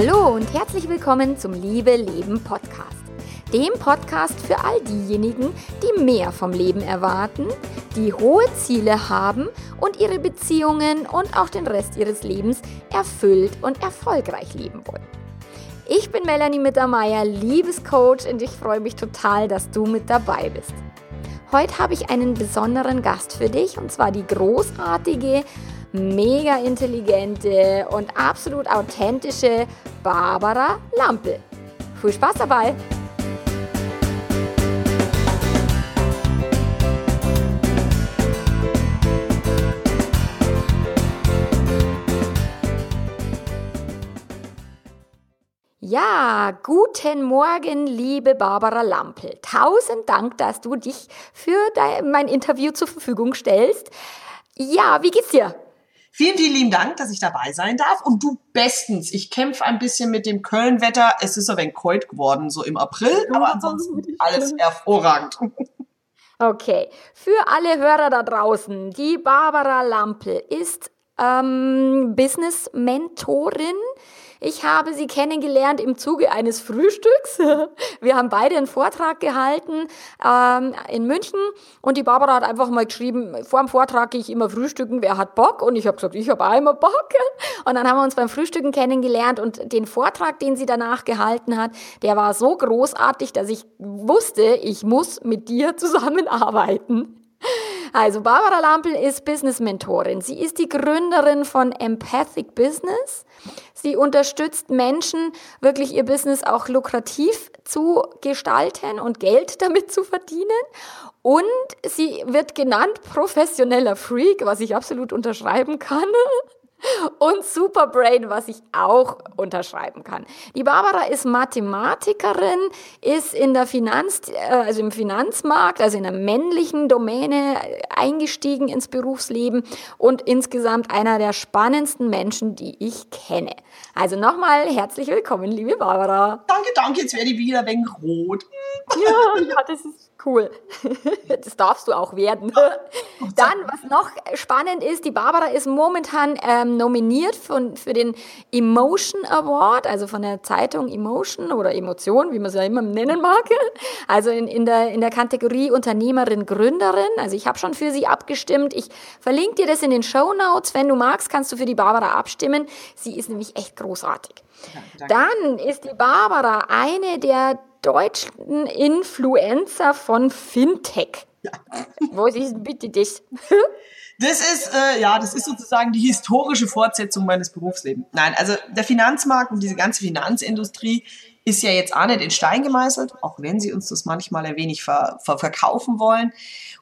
Hallo und herzlich willkommen zum Liebe Leben Podcast. Dem Podcast für all diejenigen, die mehr vom Leben erwarten, die hohe Ziele haben und ihre Beziehungen und auch den Rest ihres Lebens erfüllt und erfolgreich leben wollen. Ich bin Melanie Mittermeier, Liebescoach und ich freue mich total, dass du mit dabei bist. Heute habe ich einen besonderen Gast für dich und zwar die großartige, mega intelligente und absolut authentische Barbara Lampel. Viel Spaß dabei! Ja, guten Morgen, liebe Barbara Lampel. Tausend Dank, dass du dich für dein, mein Interview zur Verfügung stellst. Ja, wie geht's dir? Vielen, vielen lieben Dank, dass ich dabei sein darf. Und du bestens. Ich kämpfe ein bisschen mit dem Köln-Wetter. Es ist ein wenig kalt geworden, so im April, aber ansonsten alles hervorragend. Okay, für alle Hörer da draußen, die Barbara Lampel ist ähm, Business-Mentorin ich habe sie kennengelernt im Zuge eines Frühstücks. Wir haben beide einen Vortrag gehalten ähm, in München und die Barbara hat einfach mal geschrieben, vor dem Vortrag gehe ich immer frühstücken, wer hat Bock? Und ich habe gesagt, ich habe immer Bock. Und dann haben wir uns beim Frühstücken kennengelernt und den Vortrag, den sie danach gehalten hat, der war so großartig, dass ich wusste, ich muss mit dir zusammenarbeiten. Also Barbara Lampel ist Business-Mentorin. Sie ist die Gründerin von Empathic Business. Sie unterstützt Menschen, wirklich ihr Business auch lukrativ zu gestalten und Geld damit zu verdienen. Und sie wird genannt professioneller Freak, was ich absolut unterschreiben kann und Superbrain, was ich auch unterschreiben kann. Die Barbara ist Mathematikerin, ist in der Finanz, äh, also im Finanzmarkt, also in der männlichen Domäne eingestiegen ins Berufsleben und insgesamt einer der spannendsten Menschen, die ich kenne. Also nochmal herzlich willkommen, liebe Barbara. Danke, danke, jetzt werde ich wieder ein wenig rot. Ja, ja, das ist Cool. Das darfst du auch werden. Dann, was noch spannend ist, die Barbara ist momentan ähm, nominiert von, für den Emotion Award, also von der Zeitung Emotion oder Emotion, wie man es ja immer nennen mag. Also in, in, der, in der Kategorie Unternehmerin, Gründerin. Also ich habe schon für sie abgestimmt. Ich verlinke dir das in den Show Notes. Wenn du magst, kannst du für die Barbara abstimmen. Sie ist nämlich echt großartig. Ja, Dann ist die Barbara eine der deutschen Influencer von Fintech. Ja. Was ist bitte das? Das ist, äh, ja, das ist sozusagen die historische Fortsetzung meines Berufslebens. Nein, also der Finanzmarkt und diese ganze Finanzindustrie ist ja jetzt auch nicht in Stein gemeißelt, auch wenn sie uns das manchmal ein wenig ver, ver verkaufen wollen.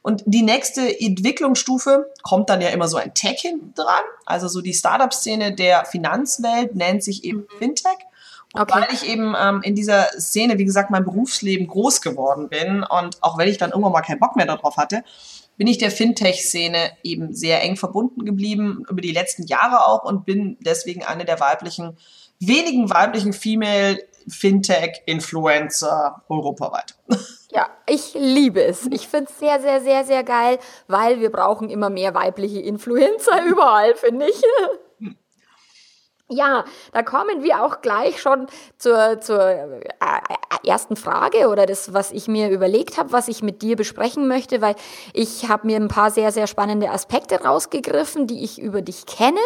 Und die nächste Entwicklungsstufe kommt dann ja immer so ein Tech hinten dran. Also so die Startup-Szene der Finanzwelt nennt sich eben mhm. Fintech. Okay. Weil ich eben ähm, in dieser Szene, wie gesagt, mein Berufsleben groß geworden bin und auch wenn ich dann irgendwann mal keinen Bock mehr darauf hatte, bin ich der Fintech-Szene eben sehr eng verbunden geblieben, über die letzten Jahre auch und bin deswegen eine der weiblichen, wenigen weiblichen Female Fintech-Influencer europaweit. Ja, ich liebe es. Ich finde es sehr, sehr, sehr, sehr geil, weil wir brauchen immer mehr weibliche Influencer überall, finde ich. Ja, da kommen wir auch gleich schon zur, zur äh, äh, ersten Frage oder das, was ich mir überlegt habe, was ich mit dir besprechen möchte, weil ich habe mir ein paar sehr, sehr spannende Aspekte rausgegriffen, die ich über dich kenne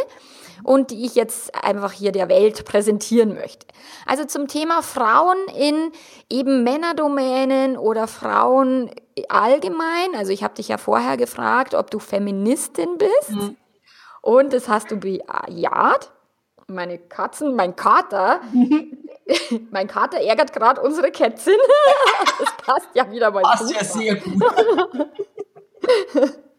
und die ich jetzt einfach hier der Welt präsentieren möchte. Also zum Thema Frauen in eben Männerdomänen oder Frauen allgemein. Also ich habe dich ja vorher gefragt, ob du Feministin bist. Mhm. Und das hast du bejaht meine Katzen, mein Kater, mein Kater ärgert gerade unsere Kätzin. das passt ja wieder mal. Passt ja sehr gut.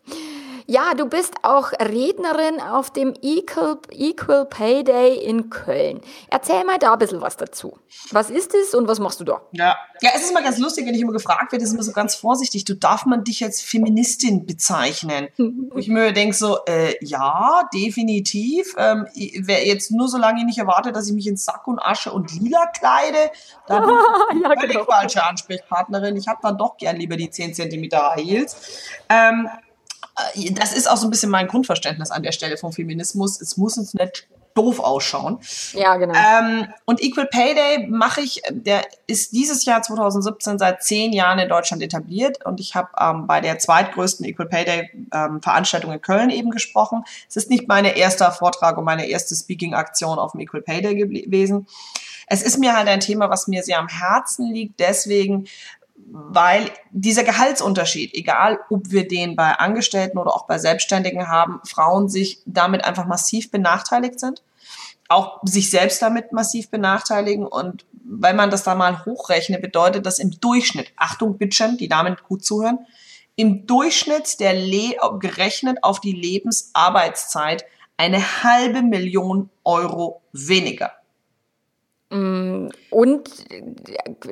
Ja, du bist auch Rednerin auf dem Equal, Equal Pay Day in Köln. Erzähl mal da ein bisschen was dazu. Was ist es und was machst du da? Ja, ja es ist immer ganz lustig, wenn ich immer gefragt werde, ist immer so ganz vorsichtig, du darf man dich als Feministin bezeichnen? Wo ich mir denke so, äh, ja, definitiv. Ähm, wer jetzt nur so lange nicht erwartet, dass ich mich in Sack und Asche und Lila kleide, dann bin ich ja, genau. falsche Ansprechpartnerin. Ich habe dann doch gern lieber die 10 cm High Heels. Ähm, äh, das ist auch so ein bisschen mein Grundverständnis an der Stelle vom Feminismus. Es muss uns nicht doof ausschauen. Ja, genau. Ähm, und Equal Pay Day mache ich, der ist dieses Jahr 2017 seit zehn Jahren in Deutschland etabliert und ich habe ähm, bei der zweitgrößten Equal Pay Day ähm, Veranstaltung in Köln eben gesprochen. Es ist nicht meine erste Vortrag und meine erste Speaking-Aktion auf dem Equal Pay Day gewesen. Es ist mir halt ein Thema, was mir sehr am Herzen liegt, deswegen, weil dieser Gehaltsunterschied, egal ob wir den bei Angestellten oder auch bei Selbstständigen haben, Frauen sich damit einfach massiv benachteiligt sind, auch sich selbst damit massiv benachteiligen und weil man das da mal hochrechnet, bedeutet das im Durchschnitt, Achtung Bitchen, die Damen gut zuhören, im Durchschnitt der Le gerechnet auf die Lebensarbeitszeit eine halbe Million Euro weniger. Mm, und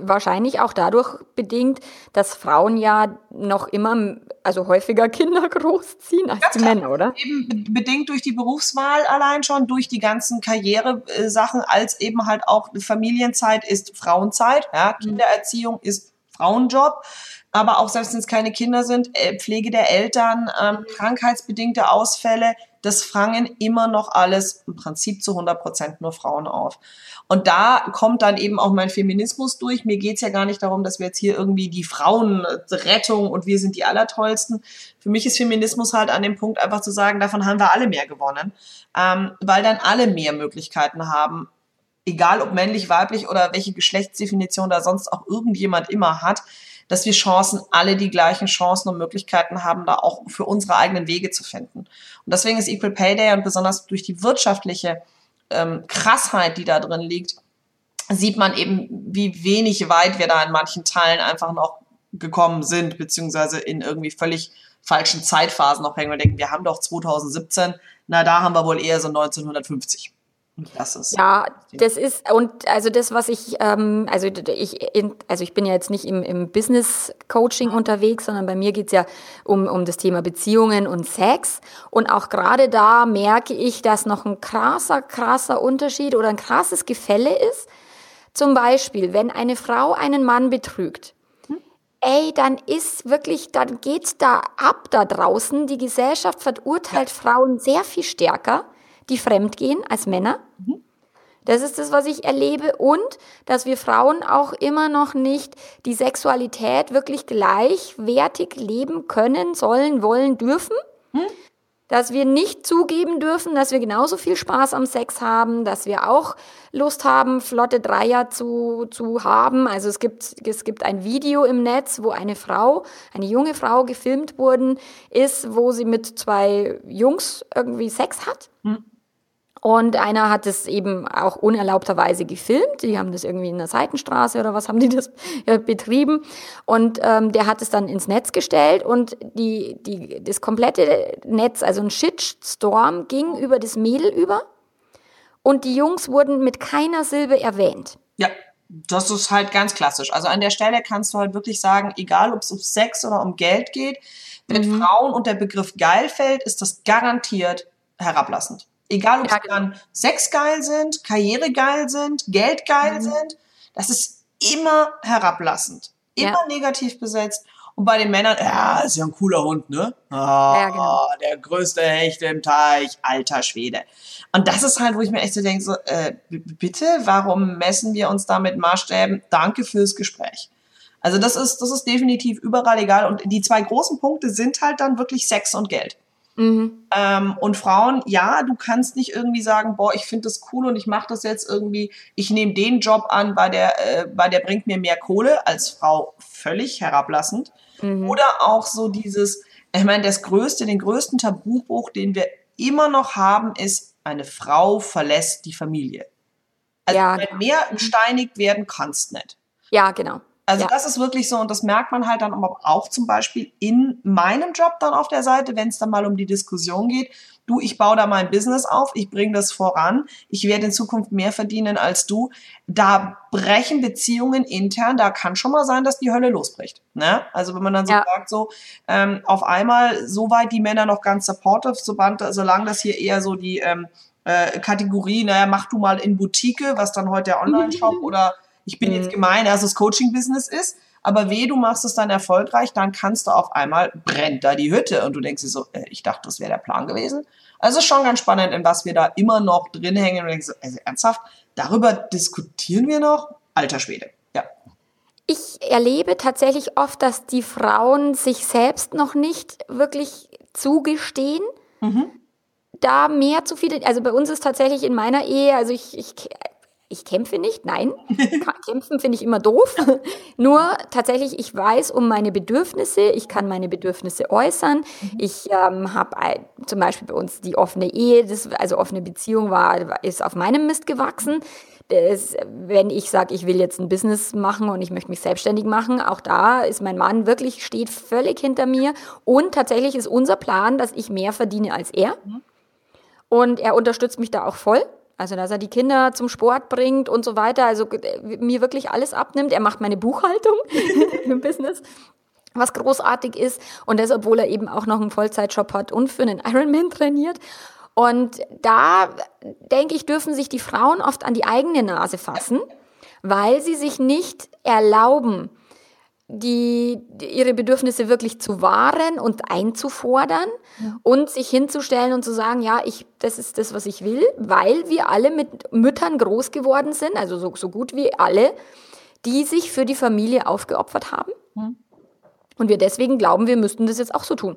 wahrscheinlich auch dadurch bedingt, dass Frauen ja noch immer, also häufiger Kinder großziehen als die Männer, oder? Eben bedingt durch die Berufswahl allein schon, durch die ganzen Karrieresachen, als eben halt auch Familienzeit ist Frauenzeit, ja, mhm. Kindererziehung ist Frauenjob. Aber auch selbst wenn es keine Kinder sind, äh, Pflege der Eltern, ähm, krankheitsbedingte Ausfälle, das fangen immer noch alles im Prinzip zu 100 Prozent nur Frauen auf. Und da kommt dann eben auch mein Feminismus durch. Mir geht's ja gar nicht darum, dass wir jetzt hier irgendwie die Frauenrettung und wir sind die Allertollsten. Für mich ist Feminismus halt an dem Punkt einfach zu sagen, davon haben wir alle mehr gewonnen, ähm, weil dann alle mehr Möglichkeiten haben, egal ob männlich, weiblich oder welche Geschlechtsdefinition da sonst auch irgendjemand immer hat, dass wir Chancen, alle die gleichen Chancen und Möglichkeiten haben, da auch für unsere eigenen Wege zu finden. Und deswegen ist Equal Pay Day und besonders durch die wirtschaftliche ähm, Krassheit, die da drin liegt, sieht man eben, wie wenig weit wir da in manchen Teilen einfach noch gekommen sind, beziehungsweise in irgendwie völlig falschen Zeitphasen noch hängen. Wir denken, wir haben doch 2017, na da haben wir wohl eher so 1950. Das ist ja, das ist und also das, was ich, ähm, also ich, also ich bin ja jetzt nicht im, im Business Coaching unterwegs, sondern bei mir geht's ja um, um das Thema Beziehungen und Sex. Und auch gerade da merke ich, dass noch ein krasser, krasser Unterschied oder ein krasses Gefälle ist. Zum Beispiel, wenn eine Frau einen Mann betrügt, ey, dann ist wirklich, dann geht's da ab da draußen. Die Gesellschaft verurteilt. Frauen sehr viel stärker die fremdgehen als Männer. Mhm. Das ist das, was ich erlebe. Und dass wir Frauen auch immer noch nicht die Sexualität wirklich gleichwertig leben können, sollen, wollen, dürfen. Hm? Dass wir nicht zugeben dürfen, dass wir genauso viel Spaß am Sex haben, dass wir auch Lust haben, flotte Dreier zu, zu haben. Also es gibt, es gibt ein Video im Netz, wo eine Frau, eine junge Frau gefilmt worden ist, wo sie mit zwei Jungs irgendwie Sex hat. Hm. Und einer hat es eben auch unerlaubterweise gefilmt. Die haben das irgendwie in der Seitenstraße oder was haben die das ja, betrieben. Und ähm, der hat es dann ins Netz gestellt und die, die, das komplette Netz, also ein Shitstorm, ging über das Mädel über. Und die Jungs wurden mit keiner Silbe erwähnt. Ja, das ist halt ganz klassisch. Also an der Stelle kannst du halt wirklich sagen, egal ob es um Sex oder um Geld geht, wenn mhm. Frauen und der Begriff geil fällt, ist das garantiert herablassend. Egal, ob ja, genau. dann Sex geil sind, Karriere geil sind, Geld geil mhm. sind, das ist immer herablassend, immer ja. negativ besetzt. Und bei den Männern, ja, ist ja ein cooler Hund, ne? Ah, ja, genau. Der größte Hecht im Teich, alter Schwede. Und das ist halt, wo ich mir echt so denke, so, äh, bitte, warum messen wir uns da mit Maßstäben? Danke fürs Gespräch. Also das ist, das ist definitiv überall egal. Und die zwei großen Punkte sind halt dann wirklich Sex und Geld. Mhm. Ähm, und Frauen, ja, du kannst nicht irgendwie sagen, boah, ich finde das cool und ich mache das jetzt irgendwie, ich nehme den Job an, weil der, äh, weil der bringt mir mehr Kohle, als Frau völlig herablassend. Mhm. Oder auch so dieses, ich meine, das größte, den größten Tabubruch, den wir immer noch haben, ist, eine Frau verlässt die Familie. Also ja, genau. mehr steinigt werden kannst nicht. Ja, genau. Also ja. das ist wirklich so und das merkt man halt dann auch zum Beispiel in meinem Job dann auf der Seite, wenn es dann mal um die Diskussion geht. Du, ich baue da mein Business auf, ich bringe das voran, ich werde in Zukunft mehr verdienen als du. Da brechen Beziehungen intern, da kann schon mal sein, dass die Hölle losbricht. Ne? Also wenn man dann so ja. sagt, so ähm, auf einmal, soweit die Männer noch ganz supportive, solange das hier eher so die ähm, äh, Kategorie, naja, mach du mal in Boutique, was dann heute der Online-Shop oder ich bin mhm. jetzt gemein, also das Coaching-Business ist. aber weh, du machst es dann erfolgreich, dann kannst du auf einmal, brennt da die Hütte und du denkst dir so, äh, ich dachte, das wäre der Plan gewesen. Also schon ganz spannend, in was wir da immer noch drin hängen und denkst so, also ernsthaft, darüber diskutieren wir noch? Alter Schwede, ja. Ich erlebe tatsächlich oft, dass die Frauen sich selbst noch nicht wirklich zugestehen, mhm. da mehr zu viel, also bei uns ist tatsächlich in meiner Ehe, also ich, ich ich kämpfe nicht, nein. Kämpfen finde ich immer doof. Nur tatsächlich, ich weiß um meine Bedürfnisse, ich kann meine Bedürfnisse äußern. Mhm. Ich ähm, habe zum Beispiel bei uns die offene Ehe, das, also offene Beziehung war, ist auf meinem Mist gewachsen. Das, wenn ich sage, ich will jetzt ein Business machen und ich möchte mich selbstständig machen, auch da ist mein Mann wirklich, steht völlig hinter mir. Und tatsächlich ist unser Plan, dass ich mehr verdiene als er. Mhm. Und er unterstützt mich da auch voll. Also, dass er die Kinder zum Sport bringt und so weiter. Also, mir wirklich alles abnimmt. Er macht meine Buchhaltung im Business was großartig ist und das, obwohl er eben auch noch einen Vollzeitjob hat und für einen Ironman trainiert. Und da, denke ich, dürfen sich die Frauen oft an die eigene Nase fassen, weil sie sich nicht erlauben, die, ihre Bedürfnisse wirklich zu wahren und einzufordern ja. und sich hinzustellen und zu sagen, ja, ich, das ist das, was ich will, weil wir alle mit Müttern groß geworden sind, also so, so gut wie alle, die sich für die Familie aufgeopfert haben. Ja. Und wir deswegen glauben, wir müssten das jetzt auch so tun.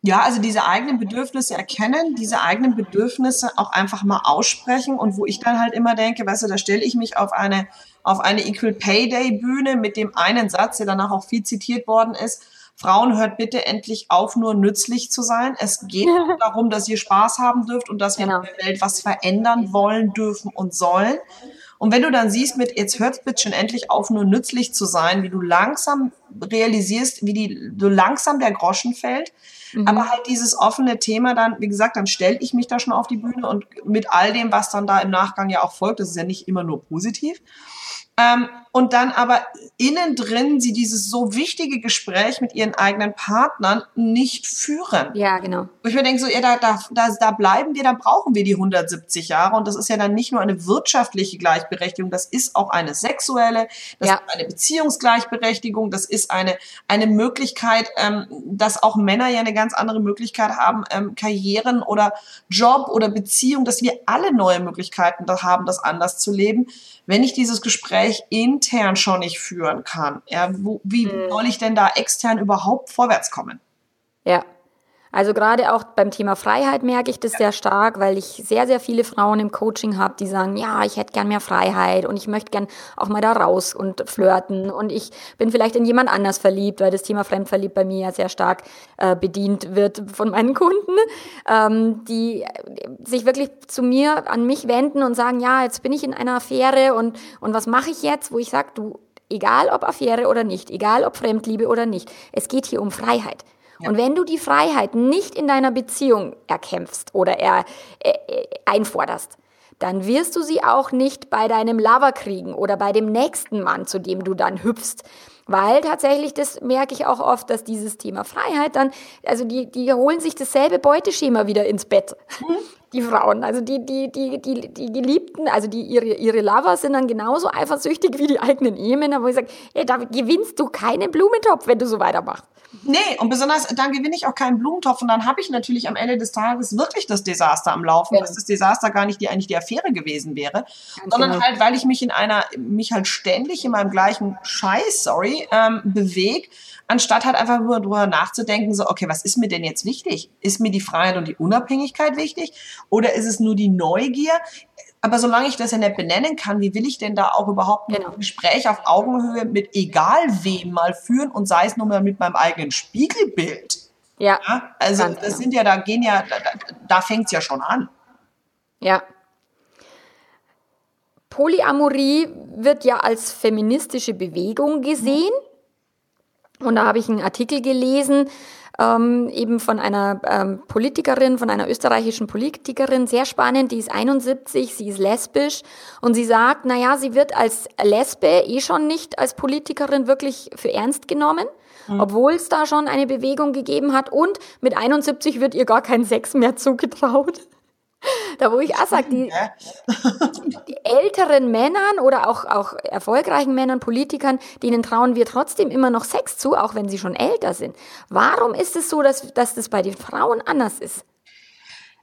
Ja, also diese eigenen Bedürfnisse erkennen, diese eigenen Bedürfnisse auch einfach mal aussprechen und wo ich dann halt immer denke, weißt du, da stelle ich mich auf eine auf eine Equal Pay Day Bühne mit dem einen Satz, der danach auch viel zitiert worden ist. Frauen hört bitte endlich auf, nur nützlich zu sein. Es geht darum, dass ihr Spaß haben dürft und dass wir genau. in der Welt was verändern wollen, dürfen und sollen. Und wenn du dann siehst mit, jetzt hört bitte schon endlich auf, nur nützlich zu sein, wie du langsam realisierst, wie die, so langsam der Groschen fällt, mhm. aber halt dieses offene Thema dann, wie gesagt, dann stelle ich mich da schon auf die Bühne und mit all dem, was dann da im Nachgang ja auch folgt, das ist ja nicht immer nur positiv, ähm, und dann aber innen drin sie dieses so wichtige Gespräch mit ihren eigenen Partnern nicht führen. Ja, genau. Wo ich mir denke, so, ja, da, da, da, da bleiben wir, da brauchen wir die 170 Jahre. Und das ist ja dann nicht nur eine wirtschaftliche Gleichberechtigung, das ist auch eine sexuelle, das ja. ist eine Beziehungsgleichberechtigung, das ist eine, eine Möglichkeit, ähm, dass auch Männer ja eine ganz andere Möglichkeit haben, ähm, Karrieren oder Job oder Beziehung, dass wir alle neue Möglichkeiten da haben, das anders zu leben wenn ich dieses Gespräch intern schon nicht führen kann, ja, wo, wie mhm. soll ich denn da extern überhaupt vorwärts kommen? Ja, also gerade auch beim Thema Freiheit merke ich das sehr stark, weil ich sehr, sehr viele Frauen im Coaching habe, die sagen, ja, ich hätte gern mehr Freiheit und ich möchte gern auch mal da raus und flirten und ich bin vielleicht in jemand anders verliebt, weil das Thema Fremdverliebt bei mir ja sehr stark äh, bedient wird von meinen Kunden, ähm, die sich wirklich zu mir, an mich wenden und sagen, ja, jetzt bin ich in einer Affäre und, und was mache ich jetzt, wo ich sage, du, egal ob Affäre oder nicht, egal ob Fremdliebe oder nicht, es geht hier um Freiheit. Und wenn du die Freiheit nicht in deiner Beziehung erkämpfst oder er, äh, äh, einforderst, dann wirst du sie auch nicht bei deinem Lover kriegen oder bei dem nächsten Mann, zu dem du dann hüpfst. Weil tatsächlich, das merke ich auch oft, dass dieses Thema Freiheit dann, also die, die holen sich dasselbe Beuteschema wieder ins Bett. Die Frauen, also die, die, die, die, die Geliebten, also die, ihre, ihre Lover sind dann genauso eifersüchtig wie die eigenen Ehemänner, wo ich sage, ey, da gewinnst du keinen Blumentopf, wenn du so weitermachst. Nee, und besonders dann gewinne ich auch keinen Blumentopf und dann habe ich natürlich am Ende des Tages wirklich das Desaster am Laufen, ja. dass das Desaster gar nicht die eigentlich die Affäre gewesen wäre, Ganz sondern genau. halt, weil ich mich in einer, mich halt ständig in meinem gleichen Scheiß, sorry, ähm, bewege, anstatt halt einfach nur drüber nachzudenken, so, okay, was ist mir denn jetzt wichtig? Ist mir die Freiheit und die Unabhängigkeit wichtig? Oder ist es nur die Neugier? Aber solange ich das ja nicht benennen kann, wie will ich denn da auch überhaupt ein genau. Gespräch auf Augenhöhe mit egal wem mal führen und sei es nur mal mit meinem eigenen Spiegelbild? Ja. ja? Also das genau. sind ja, da gehen ja, da, da fängt es ja schon an. Ja. Polyamorie wird ja als feministische Bewegung gesehen. Und da habe ich einen Artikel gelesen, ähm, eben von einer ähm, Politikerin, von einer österreichischen Politikerin, sehr spannend, die ist 71, sie ist lesbisch und sie sagt, naja, sie wird als Lesbe eh schon nicht als Politikerin wirklich für ernst genommen. Mhm. Obwohl es da schon eine Bewegung gegeben hat und mit 71 wird ihr gar kein Sex mehr zugetraut. Da wo ich auch sage, die, die älteren Männern oder auch, auch erfolgreichen Männern, Politikern, denen trauen wir trotzdem immer noch Sex zu, auch wenn sie schon älter sind. Warum ist es so, dass, dass das bei den Frauen anders ist?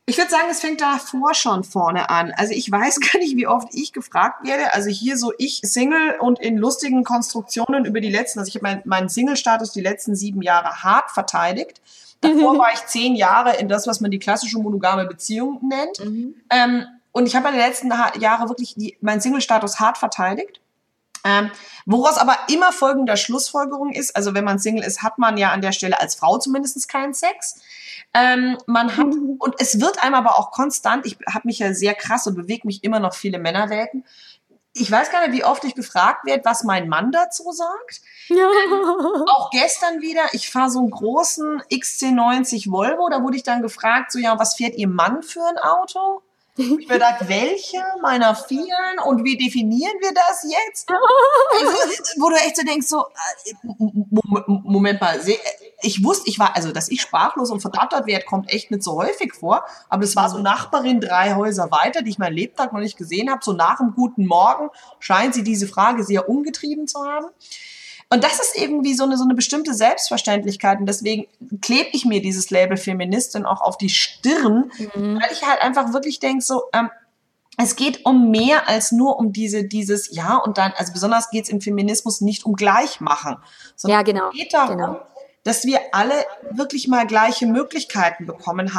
Ich würde sagen, es fängt davor schon vorne an. Also ich weiß gar nicht, wie oft ich gefragt werde. Also hier so ich Single und in lustigen Konstruktionen über die letzten, also ich habe mein, meinen Single-Status die letzten sieben Jahre hart verteidigt. Davor war ich zehn Jahre in das, was man die klassische monogame Beziehung nennt. Mhm. Ähm, und ich habe meine letzten Jahre wirklich die, meinen Single-Status hart verteidigt. Ähm, woraus aber immer folgender Schlussfolgerung ist, also wenn man Single ist, hat man ja an der Stelle als Frau zumindest keinen Sex. Ähm, man hat, und es wird einem aber auch konstant, ich habe mich ja sehr krass und bewege mich immer noch viele Männerwelten. Ich weiß gar nicht, wie oft ich gefragt werde, was mein Mann dazu sagt. Ja. auch gestern wieder, ich fahre so einen großen XC90 Volvo, da wurde ich dann gefragt, so ja, was fährt Ihr Mann für ein Auto? Ich mir gedacht, welche meiner vielen und wie definieren wir das jetzt? Also, wo du echt so denkst, so, äh, Moment mal, ich wusste, ich war, also, dass ich sprachlos und verdattert werde, kommt echt nicht so häufig vor. Aber es war so Nachbarin drei Häuser weiter, die ich mein Lebtag noch nicht gesehen habe. So nach dem guten Morgen scheint sie diese Frage sehr umgetrieben zu haben. Und das ist irgendwie so eine, so eine bestimmte Selbstverständlichkeit. Und deswegen klebe ich mir dieses Label Feministin auch auf die Stirn, mhm. weil ich halt einfach wirklich denke, so, ähm, es geht um mehr als nur um diese, dieses, ja, und dann, also besonders geht es im Feminismus nicht um Gleichmachen, sondern ja, genau, es geht darum, genau. dass wir alle wirklich mal gleiche Möglichkeiten bekommen,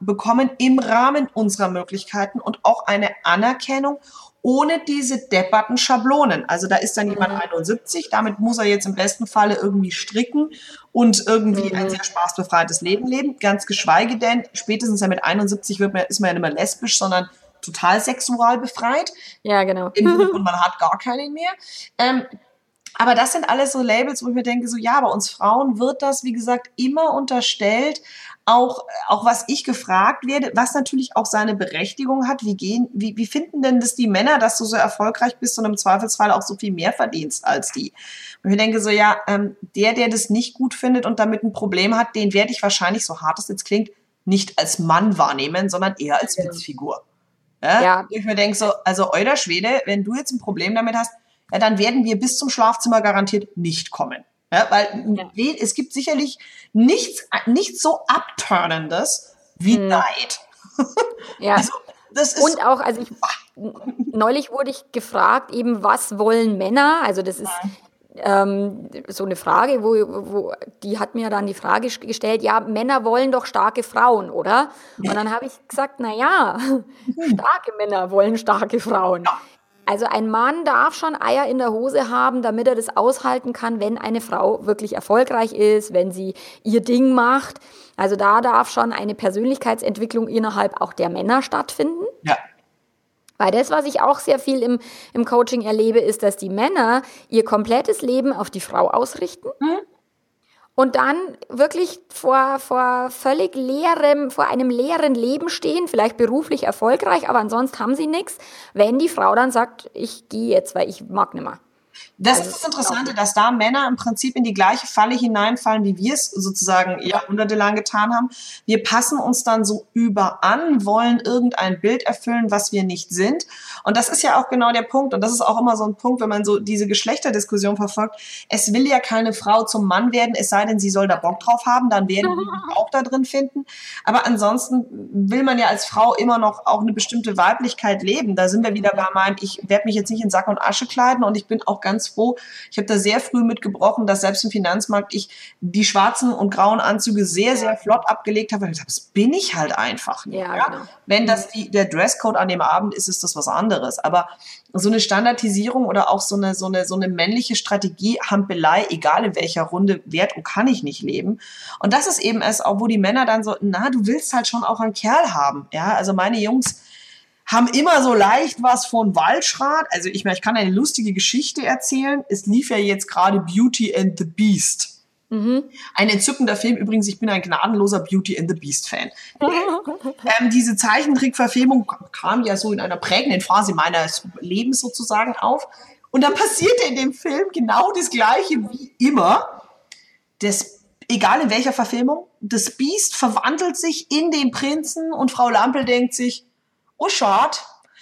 bekommen im Rahmen unserer Möglichkeiten und auch eine Anerkennung ohne diese depperten Schablonen. Also da ist dann jemand 71, mhm. damit muss er jetzt im besten Falle irgendwie stricken und irgendwie mhm. ein sehr spaßbefreites Leben leben. Ganz geschweige denn, spätestens ja mit 71 wird man, ist man ja nicht mehr lesbisch, sondern total sexual befreit. Ja, genau. Und man hat gar keinen mehr. Ähm, aber das sind alles so Labels, wo ich mir denke, so ja, bei uns Frauen wird das, wie gesagt, immer unterstellt, auch, auch was ich gefragt werde, was natürlich auch seine Berechtigung hat. Wie gehen, wie, wie finden denn das die Männer, dass du so erfolgreich bist und im Zweifelsfall auch so viel mehr verdienst als die? Und ich denke so, ja, ähm, der, der das nicht gut findet und damit ein Problem hat, den werde ich wahrscheinlich, so hart es jetzt klingt, nicht als Mann wahrnehmen, sondern eher als Witzfigur. Ja? ja. Ich mir denke so, also euer Schwede, wenn du jetzt ein Problem damit hast, ja, dann werden wir bis zum Schlafzimmer garantiert nicht kommen. Ja, weil ja. es gibt sicherlich nichts, nichts so abturnendes wie hm. Neid. Ja. Also, und auch, also ich, neulich wurde ich gefragt, eben, was wollen Männer? Also das ist ähm, so eine Frage, wo, wo die hat mir dann die Frage gestellt, ja, Männer wollen doch starke Frauen, oder? Und dann habe ich gesagt, na ja, starke Männer wollen starke Frauen. Also ein Mann darf schon Eier in der Hose haben, damit er das aushalten kann, wenn eine Frau wirklich erfolgreich ist, wenn sie ihr Ding macht. Also da darf schon eine Persönlichkeitsentwicklung innerhalb auch der Männer stattfinden. Ja. Weil das, was ich auch sehr viel im, im Coaching erlebe, ist, dass die Männer ihr komplettes Leben auf die Frau ausrichten. Mhm und dann wirklich vor, vor völlig leerem, vor einem leeren Leben stehen, vielleicht beruflich erfolgreich, aber ansonsten haben sie nichts, wenn die Frau dann sagt, ich gehe jetzt, weil ich mag nicht mehr. Das also, ist das Interessante, dass da Männer im Prinzip in die gleiche Falle hineinfallen, wie wir es sozusagen jahrhundertelang getan haben. Wir passen uns dann so über an, wollen irgendein Bild erfüllen, was wir nicht sind. Und das ist ja auch genau der Punkt. Und das ist auch immer so ein Punkt, wenn man so diese Geschlechterdiskussion verfolgt. Es will ja keine Frau zum Mann werden, es sei denn, sie soll da Bock drauf haben, dann werden wir auch da drin finden. Aber ansonsten will man ja als Frau immer noch auch eine bestimmte Weiblichkeit leben. Da sind wir wieder bei meinem, ich werde mich jetzt nicht in Sack und Asche kleiden und ich bin auch ganz froh. Ich habe da sehr früh mitgebrochen, dass selbst im Finanzmarkt ich die schwarzen und grauen Anzüge sehr, sehr flott abgelegt habe. Ich das bin ich halt einfach nicht. Ja, ja? Genau. Wenn das die, der Dresscode an dem Abend ist, ist das was anderes. Aber so eine Standardisierung oder auch so eine, so eine, so eine männliche Strategie, Hampelei, egal in welcher Runde, wert und kann ich nicht leben. Und das ist eben es auch, wo die Männer dann so, na, du willst halt schon auch einen Kerl haben. Ja, also meine Jungs, haben immer so leicht was von Waldschrat. Also ich meine, ich kann eine lustige Geschichte erzählen. Es lief ja jetzt gerade Beauty and the Beast. Mhm. Ein entzückender Film. Übrigens, ich bin ein gnadenloser Beauty and the Beast Fan. ähm, diese Zeichentrickverfilmung kam ja so in einer prägenden Phase meines Lebens sozusagen auf. Und da passierte in dem Film genau das Gleiche wie immer. Das, egal in welcher Verfilmung, das Beast verwandelt sich in den Prinzen und Frau Lampel denkt sich, oh schade,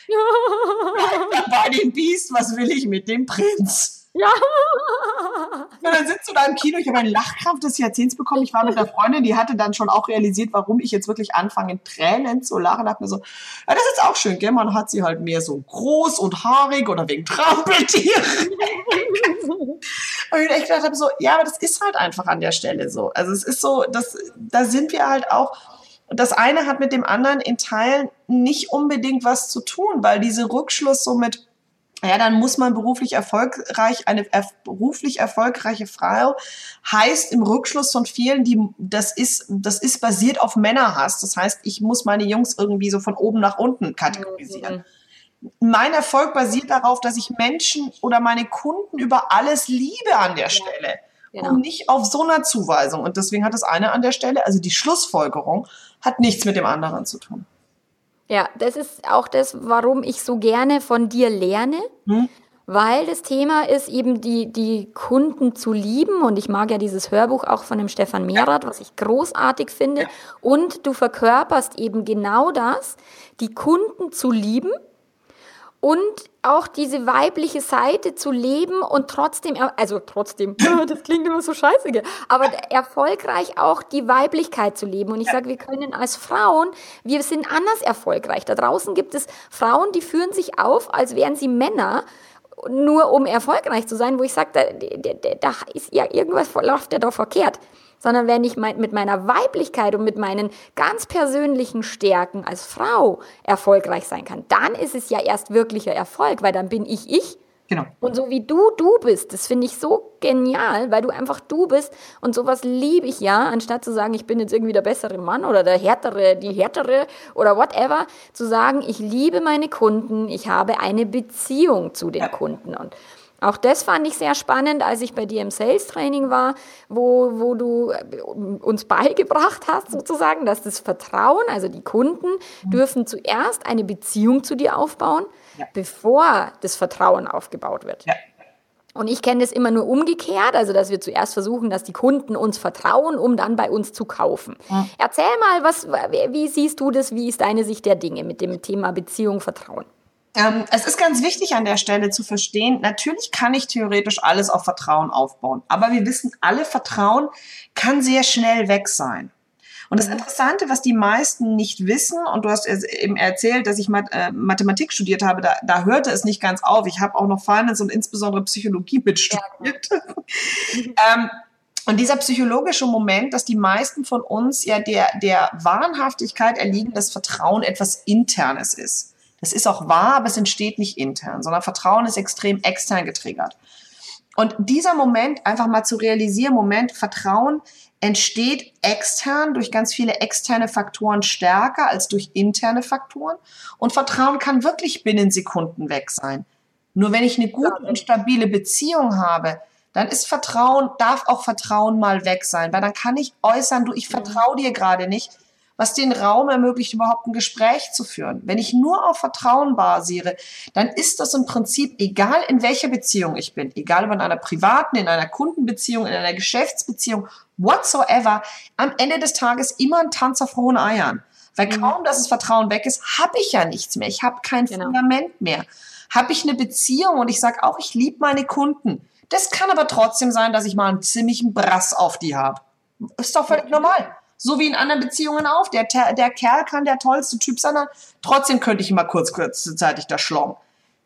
bei dem Biest, was will ich mit dem Prinz? Ja. Und dann sitzt du da im Kino, ich habe einen Lachkrampf des Jahrzehnts bekommen. Ich war mit einer Freundin, die hatte dann schon auch realisiert, warum ich jetzt wirklich anfange, in Tränen zu lachen. Dachte mir so, ja, das ist auch schön, gell? Man hat sie halt mehr so groß und haarig oder wegen Trampeltieren. und ich echt gedacht habe, so, ja, aber das ist halt einfach an der Stelle so. Also es ist so, das, da sind wir halt auch, das eine hat mit dem anderen in Teilen nicht unbedingt was zu tun, weil diese Rückschluss so mit ja, dann muss man beruflich erfolgreich, eine er, beruflich erfolgreiche Frau heißt im Rückschluss von vielen, die, das ist, das ist basiert auf Männerhass. Das heißt, ich muss meine Jungs irgendwie so von oben nach unten kategorisieren. Mhm. Mein Erfolg basiert darauf, dass ich Menschen oder meine Kunden über alles liebe an der Stelle. Genau. Und nicht auf so einer Zuweisung. Und deswegen hat das eine an der Stelle, also die Schlussfolgerung, hat nichts mit dem anderen zu tun. Ja, das ist auch das, warum ich so gerne von dir lerne. Hm? Weil das Thema ist eben die, die Kunden zu lieben und ich mag ja dieses Hörbuch auch von dem Stefan Mehrath, was ich großartig finde. Und du verkörperst eben genau das, die Kunden zu lieben und auch diese weibliche Seite zu leben und trotzdem, also trotzdem, das klingt immer so scheiße, aber erfolgreich auch die Weiblichkeit zu leben. Und ich sage, wir können als Frauen, wir sind anders erfolgreich. Da draußen gibt es Frauen, die führen sich auf, als wären sie Männer, nur um erfolgreich zu sein, wo ich sage, da, da, da ist ja irgendwas läuft ja doch verkehrt sondern wenn ich mit meiner Weiblichkeit und mit meinen ganz persönlichen Stärken als Frau erfolgreich sein kann, dann ist es ja erst wirklicher Erfolg, weil dann bin ich ich. Genau. Und so wie du du bist, das finde ich so genial, weil du einfach du bist und sowas liebe ich ja, anstatt zu sagen, ich bin jetzt irgendwie der bessere Mann oder der härtere, die härtere oder whatever, zu sagen, ich liebe meine Kunden, ich habe eine Beziehung zu den ja. Kunden und auch das fand ich sehr spannend, als ich bei dir im Sales Training war, wo, wo du äh, uns beigebracht hast, sozusagen, dass das Vertrauen, also die Kunden mhm. dürfen zuerst eine Beziehung zu dir aufbauen, ja. bevor das Vertrauen aufgebaut wird. Ja. Und ich kenne das immer nur umgekehrt, also dass wir zuerst versuchen, dass die Kunden uns vertrauen, um dann bei uns zu kaufen. Ja. Erzähl mal, was, wie siehst du das? Wie ist deine Sicht der Dinge mit dem Thema Beziehung, Vertrauen? Ähm, es ist ganz wichtig an der Stelle zu verstehen, natürlich kann ich theoretisch alles auf Vertrauen aufbauen, aber wir wissen alle, Vertrauen kann sehr schnell weg sein. Und das mhm. Interessante, was die meisten nicht wissen, und du hast eben erzählt, dass ich äh, Mathematik studiert habe, da, da hörte es nicht ganz auf. Ich habe auch noch Finance und insbesondere Psychologie mitstudiert. Ja. ähm, und dieser psychologische Moment, dass die meisten von uns ja der, der Wahnhaftigkeit erliegen, dass Vertrauen etwas Internes ist. Es ist auch wahr, aber es entsteht nicht intern, sondern Vertrauen ist extrem extern getriggert. Und dieser Moment einfach mal zu realisieren, Moment, Vertrauen entsteht extern durch ganz viele externe Faktoren stärker als durch interne Faktoren. Und Vertrauen kann wirklich binnen Sekunden weg sein. Nur wenn ich eine gute und stabile Beziehung habe, dann ist Vertrauen, darf auch Vertrauen mal weg sein, weil dann kann ich äußern, du, ich vertraue dir gerade nicht, was den Raum ermöglicht, überhaupt ein Gespräch zu führen. Wenn ich nur auf Vertrauen basiere, dann ist das im Prinzip egal, in welcher Beziehung ich bin, egal ob in einer privaten, in einer Kundenbeziehung, in einer Geschäftsbeziehung, whatsoever, am Ende des Tages immer ein Tanz auf hohen Eiern. Weil mhm. kaum, dass das Vertrauen weg ist, habe ich ja nichts mehr. Ich habe kein genau. Fundament mehr. Habe ich eine Beziehung und ich sage auch, ich liebe meine Kunden. Das kann aber trotzdem sein, dass ich mal einen ziemlichen Brass auf die habe. Ist doch völlig normal so wie in anderen Beziehungen auch. Der, der Kerl kann der tollste Typ sein, trotzdem könnte ich immer kurz, kurzzeitig da schlong.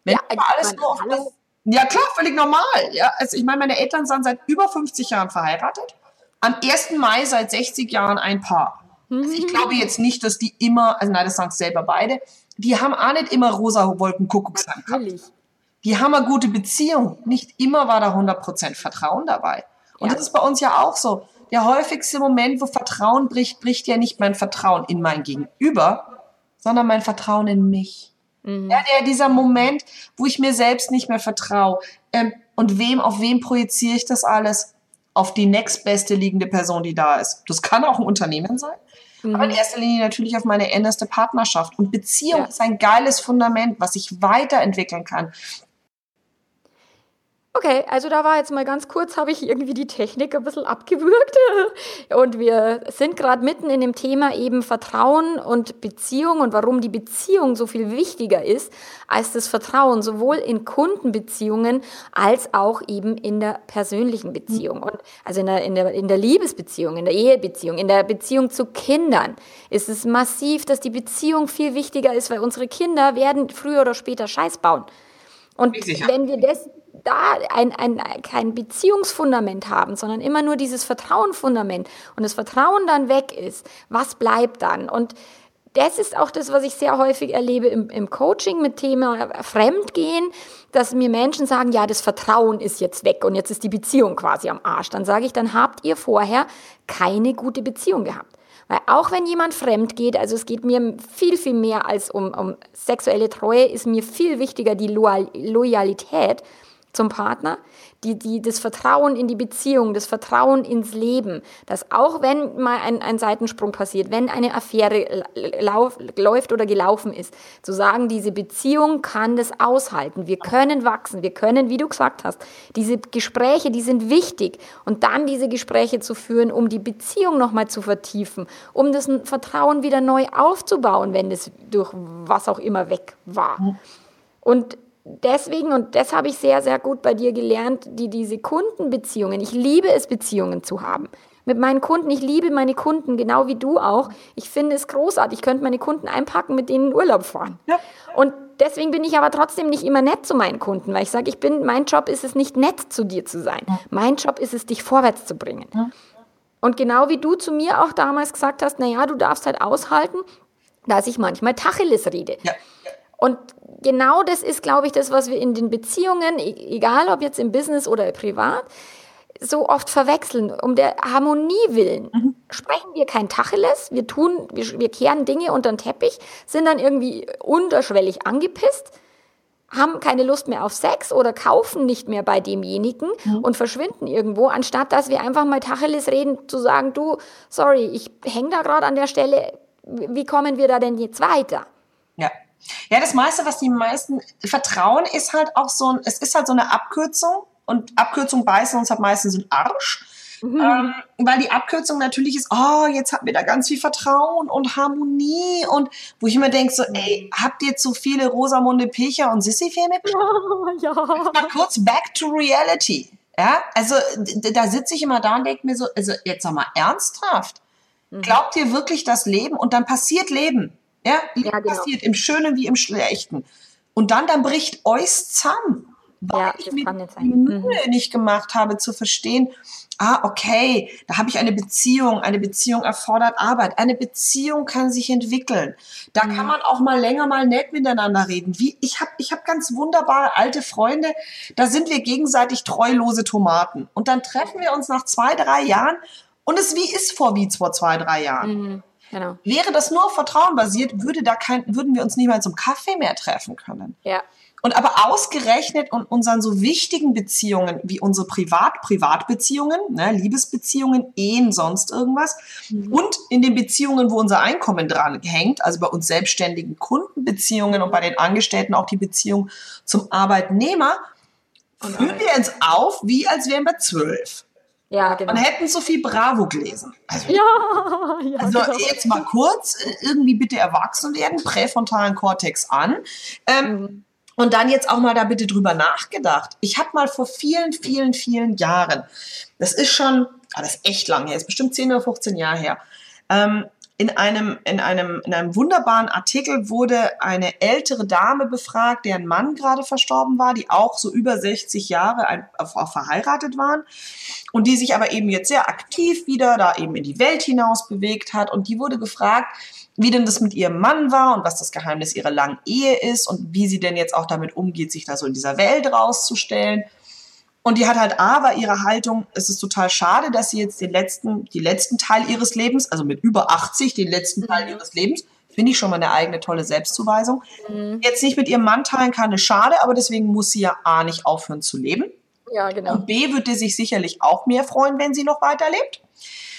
Wenn ja, alles nur auf alles ja, klar, völlig normal. Ja, also ich meine, meine Eltern sind seit über 50 Jahren verheiratet. Am 1. Mai seit 60 Jahren ein Paar. Also ich glaube jetzt nicht, dass die immer, also nein, das sagen selber beide, die haben auch nicht immer rosa Wolkenkuckucksheim gehabt. Die haben eine gute Beziehung. Nicht immer war da 100% Vertrauen dabei. Und ja. das ist bei uns ja auch so der häufigste Moment, wo Vertrauen bricht, bricht ja nicht mein Vertrauen in mein Gegenüber, sondern mein Vertrauen in mich. Mhm. Ja, der, dieser Moment, wo ich mir selbst nicht mehr vertraue. Ähm, und wem, auf wem projiziere ich das alles? Auf die nächstbeste liegende Person, die da ist. Das kann auch ein Unternehmen sein. Mhm. Aber in erster Linie natürlich auf meine innerste Partnerschaft. Und Beziehung ja. ist ein geiles Fundament, was ich weiterentwickeln kann. Okay, also da war jetzt mal ganz kurz, habe ich irgendwie die Technik ein bisschen abgewürgt. Und wir sind gerade mitten in dem Thema eben Vertrauen und Beziehung und warum die Beziehung so viel wichtiger ist als das Vertrauen, sowohl in Kundenbeziehungen als auch eben in der persönlichen Beziehung. Und also in der, in der, in der Liebesbeziehung, in der Ehebeziehung, in der Beziehung zu Kindern ist es massiv, dass die Beziehung viel wichtiger ist, weil unsere Kinder werden früher oder später Scheiß bauen. Und wenn wir das da ein, ein, kein Beziehungsfundament haben, sondern immer nur dieses Vertrauenfundament und das Vertrauen dann weg ist, was bleibt dann? Und das ist auch das, was ich sehr häufig erlebe im, im Coaching mit Thema Fremdgehen, dass mir Menschen sagen, ja, das Vertrauen ist jetzt weg und jetzt ist die Beziehung quasi am Arsch. Dann sage ich, dann habt ihr vorher keine gute Beziehung gehabt. Weil auch wenn jemand fremd geht, also es geht mir viel, viel mehr als um, um sexuelle Treue, ist mir viel wichtiger die Loyalität zum Partner, die, die, das Vertrauen in die Beziehung, das Vertrauen ins Leben, dass auch wenn mal ein, ein Seitensprung passiert, wenn eine Affäre lauf, läuft oder gelaufen ist, zu sagen, diese Beziehung kann das aushalten, wir können wachsen, wir können, wie du gesagt hast, diese Gespräche, die sind wichtig. Und dann diese Gespräche zu führen, um die Beziehung nochmal zu vertiefen, um das Vertrauen wieder neu aufzubauen, wenn es durch was auch immer weg war. Und deswegen, und das habe ich sehr, sehr gut bei dir gelernt, die, diese Kundenbeziehungen, ich liebe es, Beziehungen zu haben. Mit meinen Kunden, ich liebe meine Kunden, genau wie du auch. Ich finde es großartig. Ich könnte meine Kunden einpacken, mit denen in Urlaub fahren. Ja. Und deswegen bin ich aber trotzdem nicht immer nett zu meinen Kunden, weil ich sage, ich bin, mein Job ist es nicht nett zu dir zu sein. Ja. Mein Job ist es, dich vorwärts zu bringen. Ja. Und genau wie du zu mir auch damals gesagt hast, naja, du darfst halt aushalten, dass ich manchmal Tacheles rede. Ja. Und genau das ist, glaube ich, das, was wir in den Beziehungen, e-, egal ob jetzt im Business oder privat, so oft verwechseln. Um der Harmonie willen mhm. sprechen wir kein Tacheles, wir tun, wir, wir kehren Dinge unter den Teppich, sind dann irgendwie unterschwellig angepisst, haben keine Lust mehr auf Sex oder kaufen nicht mehr bei demjenigen mhm. und verschwinden irgendwo, anstatt dass wir einfach mal Tacheles reden, zu sagen, du, sorry, ich hänge da gerade an der Stelle, wie kommen wir da denn jetzt weiter? Ja. Ja, das meiste, was die meisten vertrauen, ist halt auch so ein, es ist halt so eine Abkürzung und Abkürzung beißen uns halt meistens in Arsch. Mhm. Ähm, weil die Abkürzung natürlich ist, oh, jetzt habt ihr da ganz viel Vertrauen und Harmonie und wo ich immer denke, so, ey, habt ihr zu viele Rosamunde Pilcher und Sissy-Filme? Ja, ja. Mal kurz back to reality. Ja, also da sitze ich immer da und denke mir so, also jetzt sag mal ernsthaft. Mhm. Glaubt ihr wirklich das Leben und dann passiert Leben? Ja, ja genau. passiert im Schönen wie im Schlechten. Und dann, dann bricht euch zusammen, weil ja, ich mir die Mühe mhm. nicht gemacht habe zu verstehen, ah, okay, da habe ich eine Beziehung, eine Beziehung erfordert Arbeit, eine Beziehung kann sich entwickeln. Da mhm. kann man auch mal länger mal nett miteinander reden. Wie, ich habe ich hab ganz wunderbare alte Freunde, da sind wir gegenseitig treulose Tomaten. Und dann treffen wir uns nach zwei, drei Jahren und es wie ist vor wie vor zwei, drei Jahren. Mhm. Genau. Wäre das nur auf Vertrauen basiert, würde da kein, würden wir uns nicht mal zum Kaffee mehr treffen können. Ja. Und aber ausgerechnet in unseren so wichtigen Beziehungen wie unsere Privat Privatbeziehungen, ne, Liebesbeziehungen, Ehen, sonst irgendwas mhm. und in den Beziehungen, wo unser Einkommen dran hängt, also bei uns selbstständigen Kundenbeziehungen und bei den Angestellten auch die Beziehung zum Arbeitnehmer, fühlen wir uns auf, wie als wären wir zwölf. Ja, genau. Und hätten Sophie Bravo gelesen. Also, ja, ja, also genau. jetzt mal kurz, äh, irgendwie bitte erwachsen werden, präfrontalen Kortex an. Ähm, mhm. Und dann jetzt auch mal da bitte drüber nachgedacht. Ich habe mal vor vielen, vielen, vielen Jahren, das ist schon, ah, das ist echt lang her, ist bestimmt 10 oder 15 Jahre her, ähm, in einem, in einem, in einem wunderbaren Artikel wurde eine ältere Dame befragt, deren Mann gerade verstorben war, die auch so über 60 Jahre ein, auch verheiratet waren und die sich aber eben jetzt sehr aktiv wieder da eben in die Welt hinaus bewegt hat und die wurde gefragt, wie denn das mit ihrem Mann war und was das Geheimnis ihrer langen Ehe ist und wie sie denn jetzt auch damit umgeht, sich da so in dieser Welt rauszustellen. Und die hat halt A, war ihre Haltung, es ist total schade, dass sie jetzt den letzten, die letzten Teil ihres Lebens, also mit über 80, den letzten Teil mhm. ihres Lebens, finde ich schon mal eine eigene tolle Selbstzuweisung, mhm. jetzt nicht mit ihrem Mann teilen kann, ist schade, aber deswegen muss sie ja A, nicht aufhören zu leben. Ja, genau. Und B, würde sich sicherlich auch mehr freuen, wenn sie noch weiterlebt.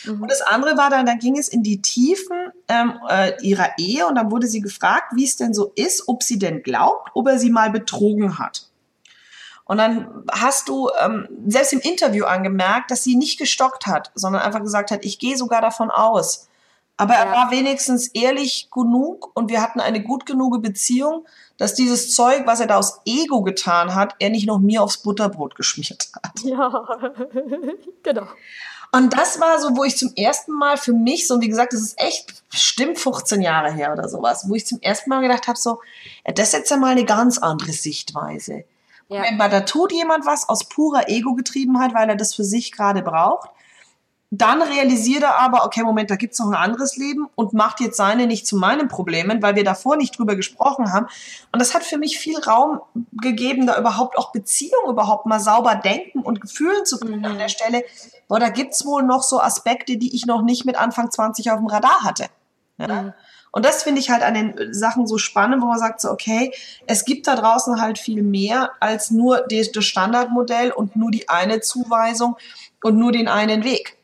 Mhm. Und das andere war dann, dann ging es in die Tiefen ähm, äh, ihrer Ehe und dann wurde sie gefragt, wie es denn so ist, ob sie denn glaubt, ob er sie mal betrogen hat. Und dann hast du ähm, selbst im Interview angemerkt, dass sie nicht gestockt hat, sondern einfach gesagt hat, ich gehe sogar davon aus. Aber ja. er war wenigstens ehrlich genug und wir hatten eine gut genug Beziehung, dass dieses Zeug, was er da aus Ego getan hat, er nicht noch mir aufs Butterbrot geschmiert hat. Ja, genau. Und das war so, wo ich zum ersten Mal für mich, so wie gesagt, das ist echt bestimmt 15 Jahre her oder sowas, wo ich zum ersten Mal gedacht habe, so, ja, das ist jetzt ja mal eine ganz andere Sichtweise. Ja. Wenn man, da tut jemand was aus purer Ego-Getriebenheit, weil er das für sich gerade braucht. Dann realisiert er aber, okay, Moment, da gibt's noch ein anderes Leben und macht jetzt seine nicht zu meinen Problemen, weil wir davor nicht drüber gesprochen haben. Und das hat für mich viel Raum gegeben, da überhaupt auch Beziehungen überhaupt mal sauber denken und fühlen zu können mhm. an der Stelle. Boah, da gibt's wohl noch so Aspekte, die ich noch nicht mit Anfang 20 auf dem Radar hatte. Ja? Mhm. Und das finde ich halt an den Sachen so spannend, wo man sagt so, okay, es gibt da draußen halt viel mehr als nur das Standardmodell und nur die eine Zuweisung und nur den einen Weg.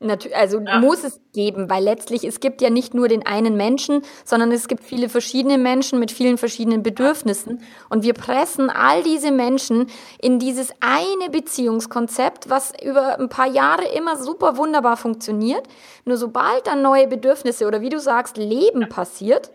Also ja. muss es geben, weil letztlich es gibt ja nicht nur den einen Menschen, sondern es gibt viele verschiedene Menschen mit vielen verschiedenen Bedürfnissen und wir pressen all diese Menschen in dieses eine Beziehungskonzept, was über ein paar Jahre immer super wunderbar funktioniert. Nur sobald dann neue Bedürfnisse oder wie du sagst Leben passiert,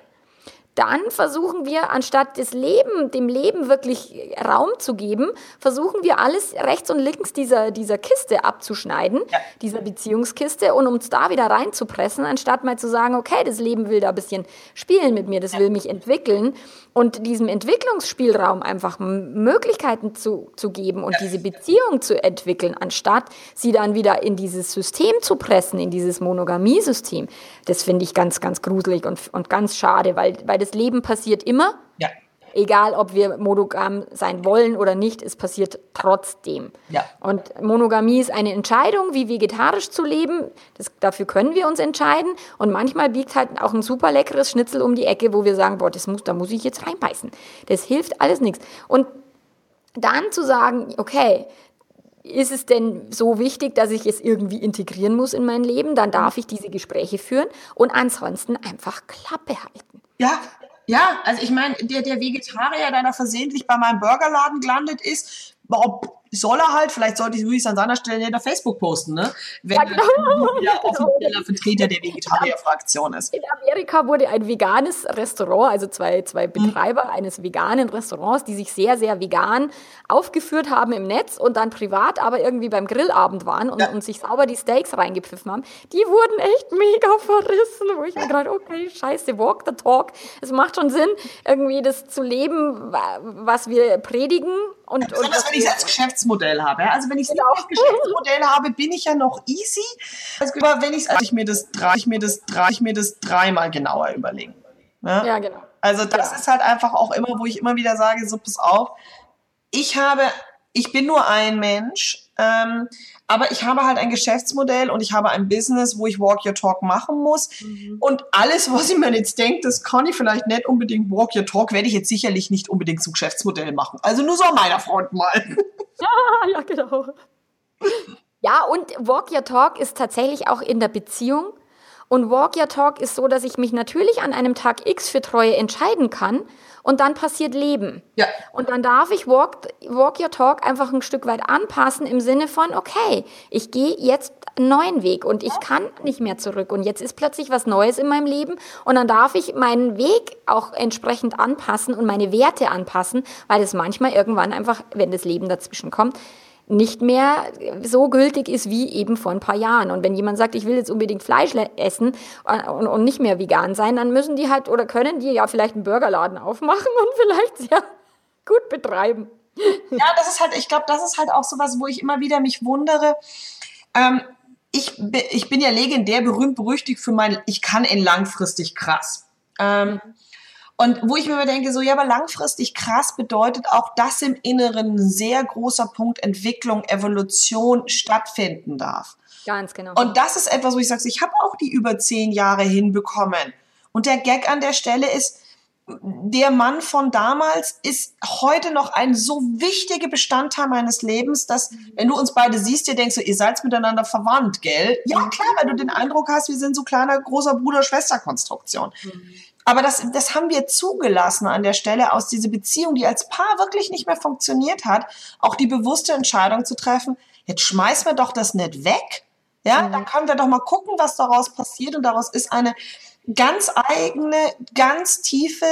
dann versuchen wir, anstatt das Leben, dem Leben wirklich Raum zu geben, versuchen wir alles rechts und links dieser, dieser Kiste abzuschneiden, ja. dieser Beziehungskiste, und uns da wieder reinzupressen, anstatt mal zu sagen, okay, das Leben will da ein bisschen spielen mit mir, das ja. will mich entwickeln und diesem Entwicklungsspielraum einfach Möglichkeiten zu, zu geben und diese Beziehung zu entwickeln, anstatt sie dann wieder in dieses System zu pressen, in dieses Monogamie-System. Das finde ich ganz, ganz gruselig und, und ganz schade, weil, weil das Leben passiert immer. Ja. Egal, ob wir monogam sein wollen oder nicht, es passiert trotzdem. Ja. Und Monogamie ist eine Entscheidung, wie vegetarisch zu leben. Das, dafür können wir uns entscheiden. Und manchmal biegt halt auch ein super leckeres Schnitzel um die Ecke, wo wir sagen, boah, das muss, da muss ich jetzt reinbeißen. Das hilft alles nichts. Und dann zu sagen, okay, ist es denn so wichtig, dass ich es irgendwie integrieren muss in mein Leben? Dann darf ich diese Gespräche führen und ansonsten einfach Klappe halten. Ja, ja, also ich meine, der, der Vegetarier, der da versehentlich bei meinem Burgerladen gelandet ist, soll er halt, vielleicht sollte ich es an seiner Stelle in der Facebook posten, ne? Wenn ja, genau. er offizieller Vertreter der Vegetarier-Fraktion ist. In Amerika wurde ein veganes Restaurant, also zwei, zwei mhm. Betreiber mhm. eines veganen Restaurants, die sich sehr, sehr vegan aufgeführt haben im Netz und dann privat aber irgendwie beim Grillabend waren und, ja. und sich sauber die Steaks reingepfiffen haben, die wurden echt mega verrissen, wo ich mir gerade, okay, scheiße, walk the talk. Es macht schon Sinn, irgendwie das zu leben, was wir predigen und, Besonders wenn ich es als Geschäftsmodell habe. Also wenn ich genau. als Geschäftsmodell habe, bin ich ja noch easy. Also wenn ich, also ich mir das drei, ich mir das drei, ich mir das dreimal genauer überlegen. Ja, ja genau. Also das ja. ist halt einfach auch immer, wo ich immer wieder sage, so pass auf. Ich habe, ich bin nur ein Mensch. Ähm, aber ich habe halt ein Geschäftsmodell und ich habe ein Business, wo ich Walk Your Talk machen muss. Mhm. Und alles, was ich mir jetzt denke, das kann ich vielleicht nicht unbedingt Walk Your Talk, werde ich jetzt sicherlich nicht unbedingt zum Geschäftsmodell machen. Also nur so an meiner Front mal. Ja, ja, genau. Ja, und Walk Your Talk ist tatsächlich auch in der Beziehung. Und Walk Your Talk ist so, dass ich mich natürlich an einem Tag X für Treue entscheiden kann und dann passiert Leben. Ja. Und dann darf ich Walk, Walk Your Talk einfach ein Stück weit anpassen im Sinne von, okay, ich gehe jetzt einen neuen Weg und ich kann nicht mehr zurück und jetzt ist plötzlich was Neues in meinem Leben und dann darf ich meinen Weg auch entsprechend anpassen und meine Werte anpassen, weil es manchmal irgendwann einfach, wenn das Leben dazwischen kommt, nicht mehr so gültig ist wie eben vor ein paar Jahren. Und wenn jemand sagt, ich will jetzt unbedingt Fleisch essen äh, und, und nicht mehr vegan sein, dann müssen die halt oder können die ja vielleicht einen Burgerladen aufmachen und vielleicht sehr gut betreiben. Ja, das ist halt, ich glaube, das ist halt auch so was, wo ich immer wieder mich wundere. Ähm, ich, ich bin ja legendär berühmt berüchtigt für mein, ich kann in langfristig krass. Ähm, und wo ich mir immer denke, so, ja, aber langfristig krass bedeutet auch, dass im Inneren ein sehr großer Punkt Entwicklung, Evolution stattfinden darf. Ganz genau. Und das ist etwas, wo ich sage, ich habe auch die über zehn Jahre hinbekommen. Und der Gag an der Stelle ist, der Mann von damals ist heute noch ein so wichtiger Bestandteil meines Lebens, dass, wenn du uns beide siehst, dir denkst du, ihr seid miteinander verwandt, gell? Ja, klar, weil du den Eindruck hast, wir sind so kleiner, großer Bruder-Schwester-Konstruktion. Mhm. Aber das, das haben wir zugelassen an der Stelle, aus dieser Beziehung, die als Paar wirklich nicht mehr funktioniert hat, auch die bewusste Entscheidung zu treffen, jetzt schmeißen wir doch das nicht weg. Ja, mhm. dann können wir doch mal gucken, was daraus passiert. Und daraus ist eine ganz eigene, ganz tiefe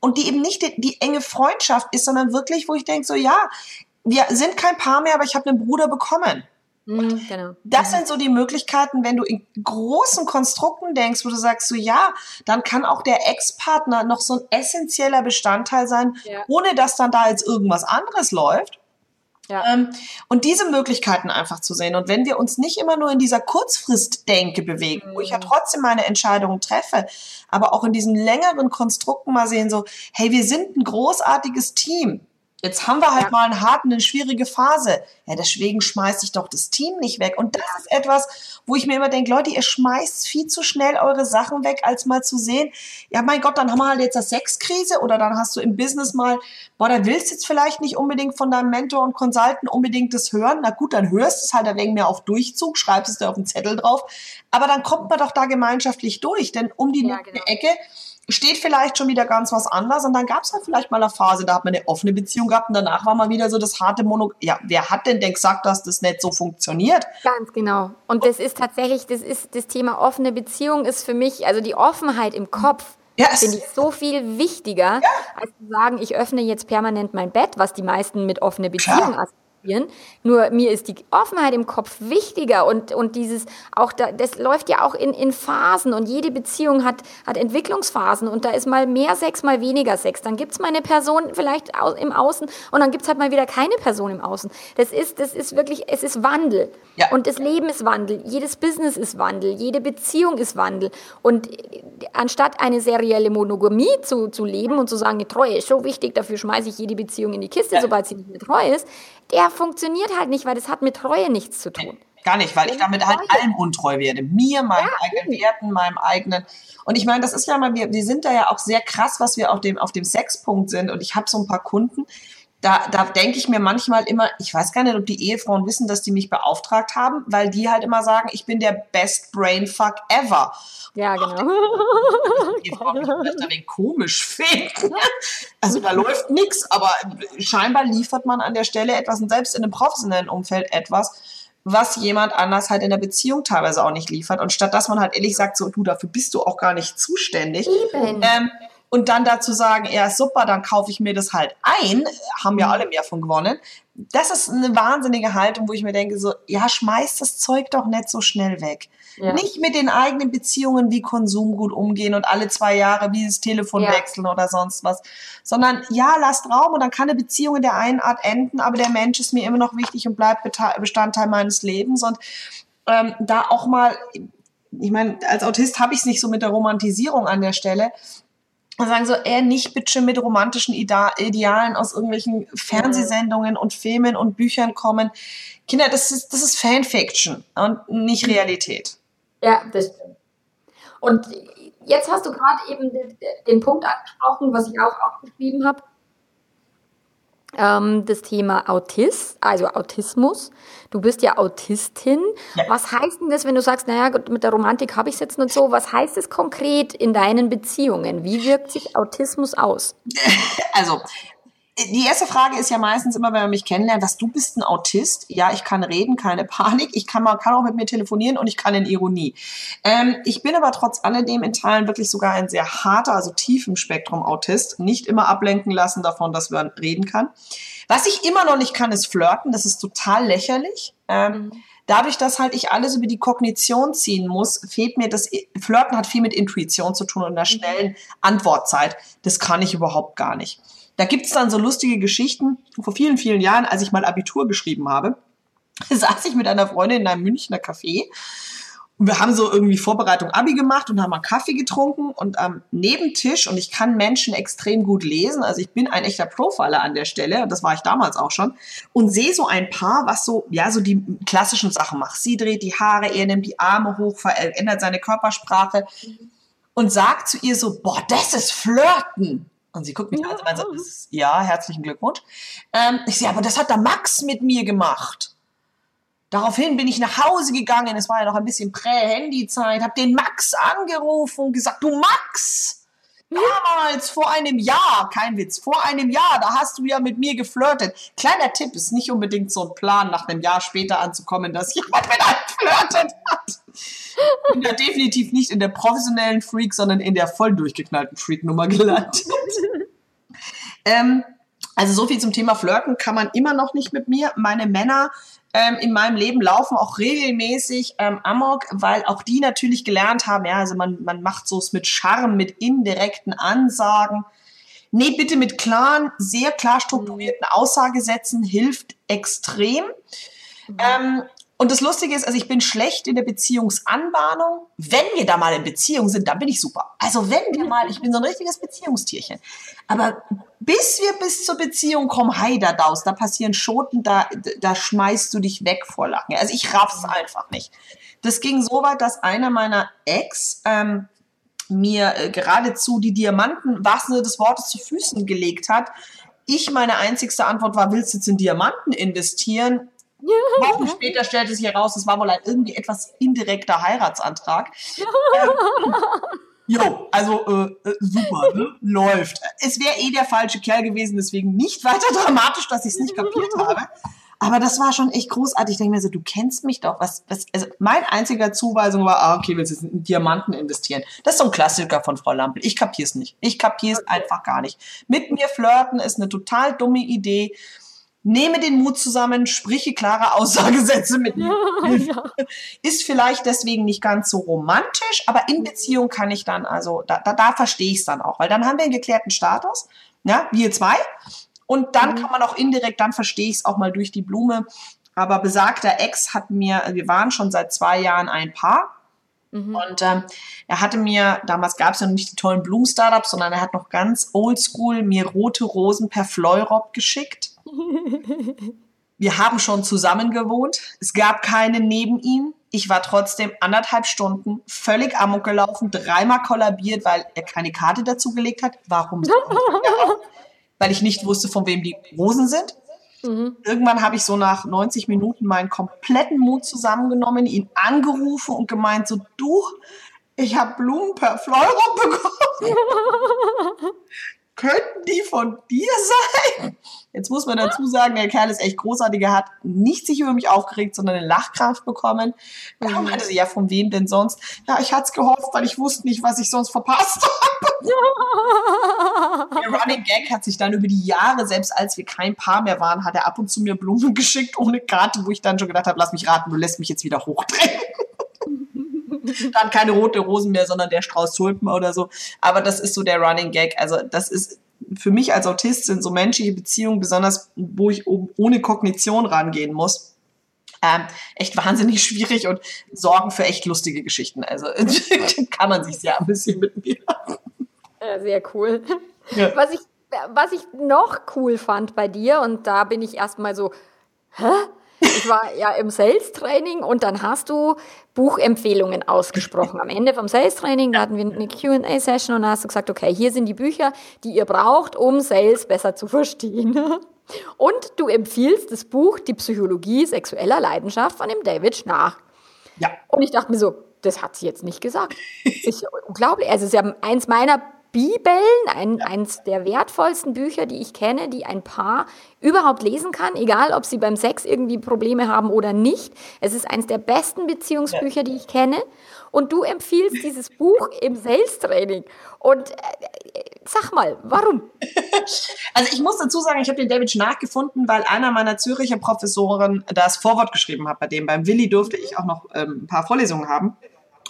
und die eben nicht die, die enge Freundschaft ist, sondern wirklich, wo ich denke, so ja, wir sind kein Paar mehr, aber ich habe einen Bruder bekommen. Mhm, genau. Das mhm. sind so die Möglichkeiten, wenn du in großen Konstrukten denkst, wo du sagst, so ja, dann kann auch der Ex-Partner noch so ein essentieller Bestandteil sein, ja. ohne dass dann da jetzt irgendwas anderes läuft. Ja. Ähm, und diese Möglichkeiten einfach zu sehen. Und wenn wir uns nicht immer nur in dieser Kurzfristdenke bewegen, mhm. wo ich ja mhm. trotzdem meine Entscheidungen treffe, aber auch in diesen längeren Konstrukten mal sehen, so, hey, wir sind ein großartiges Team. Jetzt haben wir halt ja. mal einen harten, eine schwierige Phase. Ja, deswegen schmeiße ich doch das Team nicht weg. Und das ist etwas, wo ich mir immer denke, Leute, ihr schmeißt viel zu schnell eure Sachen weg, als mal zu sehen, ja, mein Gott, dann haben wir halt jetzt eine Sexkrise oder dann hast du im Business mal, boah, da willst du jetzt vielleicht nicht unbedingt von deinem Mentor und Consultant unbedingt das hören. Na gut, dann hörst du es halt ein wenig mehr auf Durchzug, schreibst es dir auf den Zettel drauf. Aber dann kommt man doch da gemeinschaftlich durch, denn um die ja, genau. Ecke steht vielleicht schon wieder ganz was anderes und dann gab es halt vielleicht mal eine Phase, da hat man eine offene Beziehung gehabt und danach war mal wieder so das harte Mono. Ja, wer hat denn denn gesagt, dass das nicht so funktioniert? Ganz genau. Und das ist tatsächlich, das ist das Thema offene Beziehung ist für mich, also die Offenheit im Kopf. Ja, finde ich so viel wichtiger, ja. als zu sagen, ich öffne jetzt permanent mein Bett, was die meisten mit offene Beziehung assoziieren ausprobieren. Nur mir ist die Offenheit im Kopf wichtiger und, und dieses auch da, das läuft ja auch in, in Phasen und jede Beziehung hat, hat Entwicklungsphasen und da ist mal mehr Sex, mal weniger Sex. Dann gibt's mal eine Person vielleicht im Außen und dann gibt's halt mal wieder keine Person im Außen. Das ist, das ist wirklich, es ist Wandel. Ja. Und das Leben ist Wandel. Jedes Business ist Wandel. Jede Beziehung ist Wandel. Und anstatt eine serielle Monogamie zu, zu leben und zu sagen, die Treue ist so wichtig, dafür schmeiße ich jede Beziehung in die Kiste, ja. sobald sie nicht mehr treu ist, der funktioniert halt nicht, weil das hat mit Treue nichts zu tun. Gar nicht, weil ich damit halt allem untreu werde. Mir, meinen ja, eigenen Werten, meinem eigenen. Und ich meine, das ist ja mal, wir, wir sind da ja auch sehr krass, was wir auf dem, auf dem Sexpunkt sind. Und ich habe so ein paar Kunden, da, da denke ich mir manchmal immer, ich weiß gar nicht, ob die Ehefrauen wissen, dass die mich beauftragt haben, weil die halt immer sagen, ich bin der best Brainfuck ever. Ja, genau. Die Ehefrauen das ein komisch finden. Also da läuft nichts, aber scheinbar liefert man an der Stelle etwas und selbst in einem professionellen Umfeld etwas, was jemand anders halt in der Beziehung teilweise auch nicht liefert. Und statt dass man halt ehrlich sagt, so du, dafür bist du auch gar nicht zuständig. Ähm, und dann dazu sagen, ja super, dann kaufe ich mir das halt ein, haben ja mhm. alle mehr von gewonnen. Das ist eine wahnsinnige Haltung, wo ich mir denke, so, ja, schmeiß das Zeug doch nicht so schnell weg. Ja. Nicht mit den eigenen Beziehungen wie Konsumgut umgehen und alle zwei Jahre wie das Telefon ja. wechseln oder sonst was, sondern ja, lasst Raum und dann kann eine Beziehung in der einen Art enden, aber der Mensch ist mir immer noch wichtig und bleibt Bestandteil meines Lebens und ähm, da auch mal, ich meine, als Autist habe ich es nicht so mit der Romantisierung an der Stelle, sagen so, eher nicht bitte mit romantischen Idealen aus irgendwelchen Fernsehsendungen und Filmen und Büchern kommen. Kinder, das ist, das ist Fanfiction und nicht. Realität. Ja, das stimmt. Und jetzt hast du gerade eben den, den, Punkt angesprochen, was ich auch aufgeschrieben habe ähm, das Thema Autist, also Autismus. Du bist ja Autistin. Ja. Was heißt denn das, wenn du sagst, naja, mit der Romantik habe ich es jetzt nicht so? Was heißt es konkret in deinen Beziehungen? Wie wirkt sich Autismus aus? Also, die erste Frage ist ja meistens immer, wenn man mich kennenlernt, was du bist ein Autist. Ja, ich kann reden, keine Panik. Ich kann, man kann auch mit mir telefonieren und ich kann in Ironie. Ähm, ich bin aber trotz alledem in Teilen wirklich sogar ein sehr harter, also tief im Spektrum Autist. Nicht immer ablenken lassen davon, dass man reden kann. Was ich immer noch nicht kann, ist flirten. Das ist total lächerlich. Ähm, mhm. Dadurch, dass halt ich alles über die Kognition ziehen muss, fehlt mir das, Flirten hat viel mit Intuition zu tun und einer mhm. schnellen Antwortzeit. Das kann ich überhaupt gar nicht. Da gibt's dann so lustige Geschichten. Vor vielen, vielen Jahren, als ich mal Abitur geschrieben habe, saß ich mit einer Freundin in einem Münchner Café und wir haben so irgendwie Vorbereitung Abi gemacht und haben mal Kaffee getrunken und am Nebentisch und ich kann Menschen extrem gut lesen, also ich bin ein echter Profiler an der Stelle, das war ich damals auch schon und sehe so ein Paar, was so ja so die klassischen Sachen macht. Sie dreht die Haare, er nimmt die Arme hoch, verändert seine Körpersprache und sagt zu ihr so, boah, das ist Flirten. Und sie guckt mich an und so, ja, herzlichen Glückwunsch. Ähm, ich sehe, aber das hat der Max mit mir gemacht. Daraufhin bin ich nach Hause gegangen, es war ja noch ein bisschen Prä-Handy-Zeit, habe den Max angerufen und gesagt, du Max, Damals, vor einem Jahr, kein Witz, vor einem Jahr, da hast du ja mit mir geflirtet. Kleiner Tipp, ist nicht unbedingt so ein Plan, nach einem Jahr später anzukommen, dass jemand mit einem flirtet hat. Ich bin da definitiv nicht in der professionellen Freak, sondern in der voll durchgeknallten Freak-Nummer gelandet. ähm, also so viel zum Thema Flirten kann man immer noch nicht mit mir. Meine Männer ähm, in meinem Leben laufen auch regelmäßig ähm, Amok, weil auch die natürlich gelernt haben, ja, also man, man macht so es mit Charme, mit indirekten Ansagen. Nee, bitte mit klaren, sehr klar strukturierten Aussagesätzen hilft extrem. Mhm. Ähm, und das Lustige ist, also ich bin schlecht in der Beziehungsanbahnung. Wenn wir da mal in Beziehung sind, dann bin ich super. Also wenn wir mal, ich bin so ein richtiges Beziehungstierchen. Aber bis wir bis zur Beziehung kommen, hi da daus, da passieren Schoten, da, da schmeißt du dich weg vor Lachen. Also ich raff's einfach nicht. Das ging so weit, dass einer meiner Ex ähm, mir äh, geradezu die Diamanten, was des Wortes, zu Füßen gelegt hat. Ich, meine einzigste Antwort war, willst du jetzt in Diamanten investieren? Wochen später stellte sich heraus, es war wohl ein irgendwie etwas indirekter Heiratsantrag. ähm, jo, also äh, äh, super, ne? läuft. Es wäre eh der falsche Kerl gewesen, deswegen nicht weiter dramatisch, dass ich es nicht kapiert habe. Aber das war schon echt großartig. Ich denke mir so, du kennst mich doch. Was, was, also mein einziger Zuweisung war, ah, okay, willst du jetzt in Diamanten investieren? Das ist so ein Klassiker von Frau Lampel. Ich kapier's nicht. Ich kapier's okay. einfach gar nicht. Mit mir flirten ist eine total dumme Idee. Nehme den Mut zusammen, spreche klare Aussagesätze mit mir. Ja, Ist vielleicht deswegen nicht ganz so romantisch, aber in Beziehung kann ich dann, also da, da, da verstehe ich es dann auch, weil dann haben wir einen geklärten Status, ja, wir zwei. Und dann mhm. kann man auch indirekt, dann verstehe ich es auch mal durch die Blume. Aber besagter Ex hat mir, wir waren schon seit zwei Jahren ein Paar. Mhm. Und ähm, er hatte mir, damals gab es ja noch nicht die tollen Blumen-Startups, sondern er hat noch ganz oldschool mir rote Rosen per Fleurop geschickt. Wir haben schon zusammen gewohnt. Es gab keinen neben ihm. Ich war trotzdem anderthalb Stunden völlig amok gelaufen, dreimal kollabiert, weil er keine Karte dazu gelegt hat. Warum? weil ich nicht wusste, von wem die Rosen sind. Mhm. Irgendwann habe ich so nach 90 Minuten meinen kompletten Mut zusammengenommen, ihn angerufen und gemeint, so du, ich habe Blumen per Fleuro bekommen. Könnten die von dir sein? Jetzt muss man dazu sagen, der Kerl ist echt großartig. Er hat nicht sich über mich aufgeregt, sondern eine Lachkraft bekommen. Da mhm. meinte sie, ja, von wem denn sonst? Ja, ich hatte es gehofft, weil ich wusste nicht, was ich sonst verpasst habe. der Running Gag hat sich dann über die Jahre, selbst als wir kein Paar mehr waren, hat er ab und zu mir Blumen geschickt ohne Karte, wo ich dann schon gedacht habe, lass mich raten, du lässt mich jetzt wieder hochdrehen. dann keine rote Rosen mehr, sondern der Strauß Tulpen oder so. Aber das ist so der Running Gag. Also das ist für mich als Autist sind so menschliche Beziehungen, besonders wo ich ohne Kognition rangehen muss, ähm, echt wahnsinnig schwierig und sorgen für echt lustige Geschichten. Also kann man sich sehr ein bisschen mit mir. Ja, sehr cool. Ja. Was, ich, was ich noch cool fand bei dir, und da bin ich erstmal so, hä? Ich war ja im Sales-Training und dann hast du Buchempfehlungen ausgesprochen. Am Ende vom Sales-Training hatten wir eine Q&A-Session und hast du gesagt, okay, hier sind die Bücher, die ihr braucht, um Sales besser zu verstehen. Und du empfiehlst das Buch Die Psychologie sexueller Leidenschaft von dem David Schnarch. Ja. Und ich dachte mir so, das hat sie jetzt nicht gesagt. Ist ja unglaublich. Also ist ja eins meiner Bibeln, ein, ja. eins der wertvollsten Bücher, die ich kenne, die ein Paar überhaupt lesen kann, egal ob sie beim Sex irgendwie Probleme haben oder nicht. Es ist eins der besten Beziehungsbücher, die ich kenne. Und du empfiehlst dieses Buch im Sales-Training. Und äh, sag mal, warum? Also ich muss dazu sagen, ich habe den David Schnarch gefunden, weil einer meiner Züricher Professoren das Vorwort geschrieben hat. Bei dem beim Willi durfte ich auch noch ähm, ein paar Vorlesungen haben.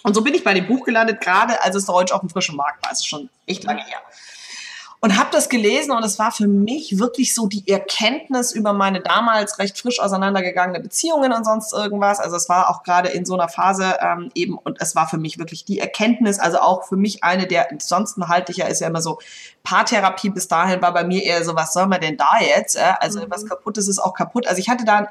Und so bin ich bei dem Buch gelandet, gerade als es Deutsch auf dem frischen Markt war. Es ist schon echt lange her und habe das gelesen und es war für mich wirklich so die Erkenntnis über meine damals recht frisch auseinandergegangene Beziehungen und sonst irgendwas. Also es war auch gerade in so einer Phase ähm, eben und es war für mich wirklich die Erkenntnis, also auch für mich eine der, ansonsten halte ich ja, ist ja immer so, Paartherapie bis dahin war bei mir eher so, was soll man denn da jetzt? Äh? Also mhm. was kaputt ist, ist auch kaputt. Also ich hatte da,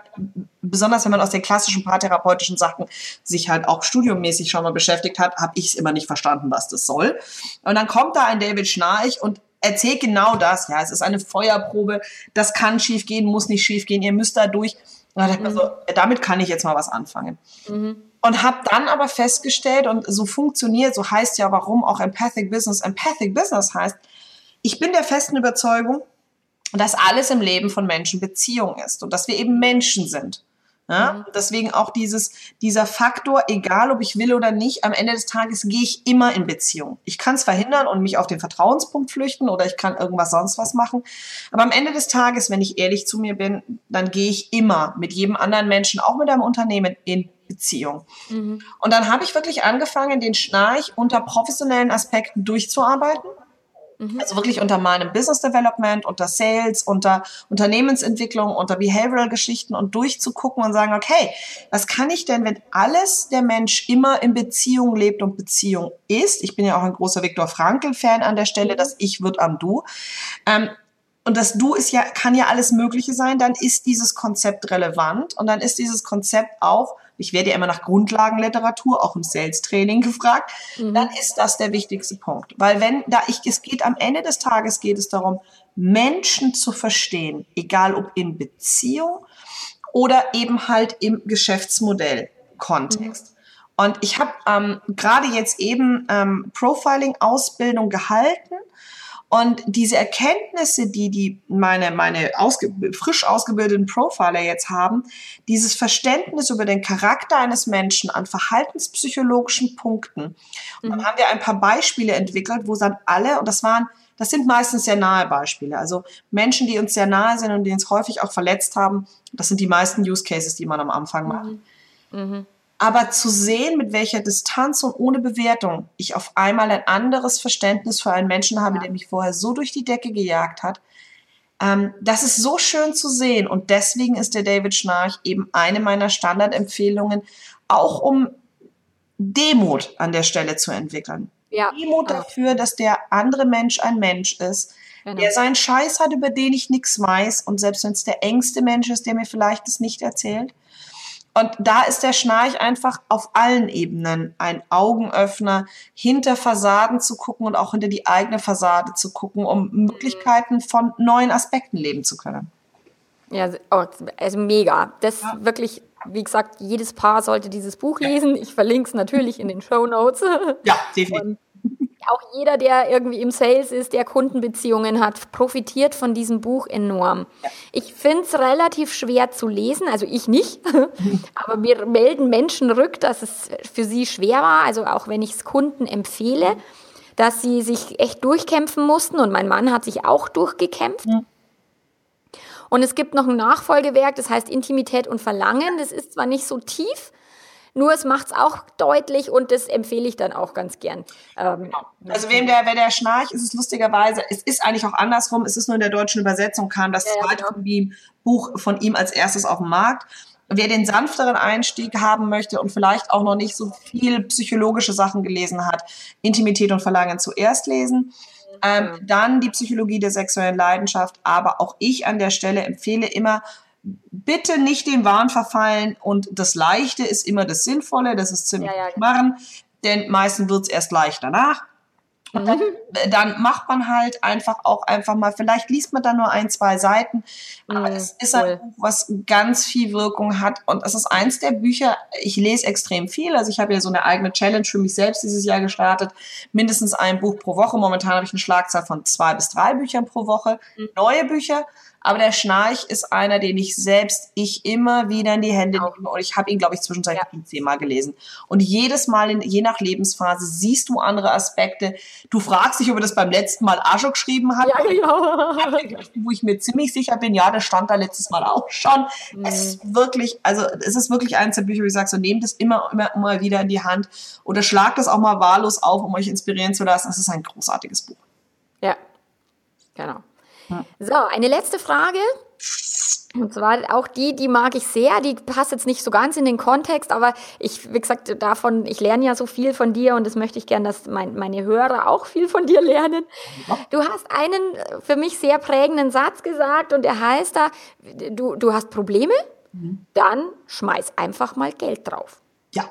besonders wenn man aus den klassischen paartherapeutischen Sachen sich halt auch studiummäßig schon mal beschäftigt hat, habe ich es immer nicht verstanden, was das soll. Und dann kommt da ein David Schnarch und erzählt genau das. Ja, es ist eine Feuerprobe. Das kann schiefgehen, muss nicht schiefgehen. Ihr müsst da durch. Und dachte mhm. so, damit kann ich jetzt mal was anfangen. Mhm. Und habe dann aber festgestellt, und so funktioniert, so heißt ja, warum auch Empathic Business Empathic Business heißt, ich bin der festen Überzeugung, dass alles im Leben von Menschen Beziehung ist und dass wir eben Menschen sind. Ja? Mhm. Deswegen auch dieses, dieser Faktor, egal ob ich will oder nicht, am Ende des Tages gehe ich immer in Beziehung. Ich kann es verhindern und mich auf den Vertrauenspunkt flüchten oder ich kann irgendwas sonst was machen. Aber am Ende des Tages, wenn ich ehrlich zu mir bin, dann gehe ich immer mit jedem anderen Menschen, auch mit einem Unternehmen, in Beziehung. Mhm. Und dann habe ich wirklich angefangen, den Schnarch unter professionellen Aspekten durchzuarbeiten Mhm. Also wirklich unter meinem Business Development, unter Sales, unter Unternehmensentwicklung, unter Behavioral Geschichten und durchzugucken und sagen, okay, was kann ich denn, wenn alles der Mensch immer in Beziehung lebt und Beziehung ist? Ich bin ja auch ein großer Viktor Frankl-Fan an der Stelle, mhm. dass Ich wird am Du. Ähm, und das Du ist ja, kann ja alles Mögliche sein, dann ist dieses Konzept relevant und dann ist dieses Konzept auch ich werde ja immer nach Grundlagenliteratur, auch im Sales-Training gefragt, mhm. dann ist das der wichtigste Punkt. Weil wenn da ich, es geht am Ende des Tages geht es darum, Menschen zu verstehen, egal ob in Beziehung oder eben halt im Geschäftsmodell-Kontext. Mhm. Und ich habe ähm, gerade jetzt eben ähm, Profiling-Ausbildung gehalten und diese Erkenntnisse, die die meine meine ausge, frisch ausgebildeten Profiler jetzt haben, dieses Verständnis über den Charakter eines Menschen an verhaltenspsychologischen Punkten. Und dann mhm. haben wir ein paar Beispiele entwickelt, wo dann alle und das waren das sind meistens sehr nahe Beispiele. Also Menschen, die uns sehr nahe sind und die uns häufig auch verletzt haben, das sind die meisten Use Cases, die man am Anfang macht. Mhm. Mhm. Aber zu sehen, mit welcher Distanz und ohne Bewertung ich auf einmal ein anderes Verständnis für einen Menschen habe, der mich vorher so durch die Decke gejagt hat, ähm, das ist so schön zu sehen. Und deswegen ist der David Schnarch eben eine meiner Standardempfehlungen, auch um Demut an der Stelle zu entwickeln. Ja. Demut dafür, dass der andere Mensch ein Mensch ist, genau. der seinen Scheiß hat, über den ich nichts weiß. Und selbst wenn es der engste Mensch ist, der mir vielleicht das nicht erzählt, und da ist der Schnarch einfach auf allen Ebenen ein Augenöffner, hinter Fassaden zu gucken und auch hinter die eigene Fassade zu gucken, um Möglichkeiten von neuen Aspekten leben zu können. Ja, oh, also mega. Das ja. wirklich, wie gesagt, jedes Paar sollte dieses Buch lesen. Ich verlinke es natürlich in den Show Notes. Ja, definitiv. Und auch jeder, der irgendwie im Sales ist, der Kundenbeziehungen hat, profitiert von diesem Buch enorm. Ja. Ich finde es relativ schwer zu lesen, also ich nicht, aber mir melden Menschen rück, dass es für sie schwer war, also auch wenn ich es Kunden empfehle, dass sie sich echt durchkämpfen mussten und mein Mann hat sich auch durchgekämpft. Ja. Und es gibt noch ein Nachfolgewerk, das heißt Intimität und Verlangen. Das ist zwar nicht so tief, nur es macht es auch deutlich und das empfehle ich dann auch ganz gern. Ähm, genau. also wem der, wer der schnarcht, ist es lustigerweise, es ist eigentlich auch andersrum, es ist nur in der deutschen Übersetzung kam das ja, zweite ja, genau. Buch von ihm als erstes auf den Markt. Wer den sanfteren Einstieg haben möchte und vielleicht auch noch nicht so viel psychologische Sachen gelesen hat, Intimität und Verlangen zuerst lesen. Ähm, dann die Psychologie der sexuellen Leidenschaft. Aber auch ich an der Stelle empfehle immer, bitte nicht dem Wahn verfallen und das Leichte ist immer das Sinnvolle, das ist ziemlich ja, ja. machen, denn meistens wird es erst leicht danach. Und dann, mhm. dann, macht man halt einfach auch einfach mal, vielleicht liest man da nur ein, zwei Seiten, aber mhm, es ist ein Buch, was ganz viel Wirkung hat und es ist eins der Bücher, ich lese extrem viel, also ich habe ja so eine eigene Challenge für mich selbst dieses Jahr gestartet, mindestens ein Buch pro Woche, momentan habe ich eine Schlagzahl von zwei bis drei Büchern pro Woche, mhm. neue Bücher aber der Schnarch ist einer, den ich selbst, ich immer wieder in die Hände nehme. Und ich habe ihn, glaube ich, zwischenzeitlich ja. zehnmal gelesen. Und jedes Mal, in, je nach Lebensphase, siehst du andere Aspekte. Du fragst dich, ob er das beim letzten Mal Ajo geschrieben hat. Ja, genau. Wo ich mir ziemlich sicher bin, ja, das stand da letztes Mal auch schon. Mhm. Es ist wirklich, also es ist wirklich eines der Bücher, wo ich sage, so nehmt es immer, immer, immer wieder in die Hand oder schlagt es auch mal wahllos auf, um euch inspirieren zu lassen. Es ist ein großartiges Buch. Ja, genau. So, eine letzte Frage. Und zwar auch die, die mag ich sehr, die passt jetzt nicht so ganz in den Kontext, aber ich, wie gesagt, davon, ich lerne ja so viel von dir und das möchte ich gern, dass mein, meine Hörer auch viel von dir lernen. Du hast einen für mich sehr prägenden Satz gesagt und der heißt da, du, du hast Probleme, mhm. dann schmeiß einfach mal Geld drauf. Ja.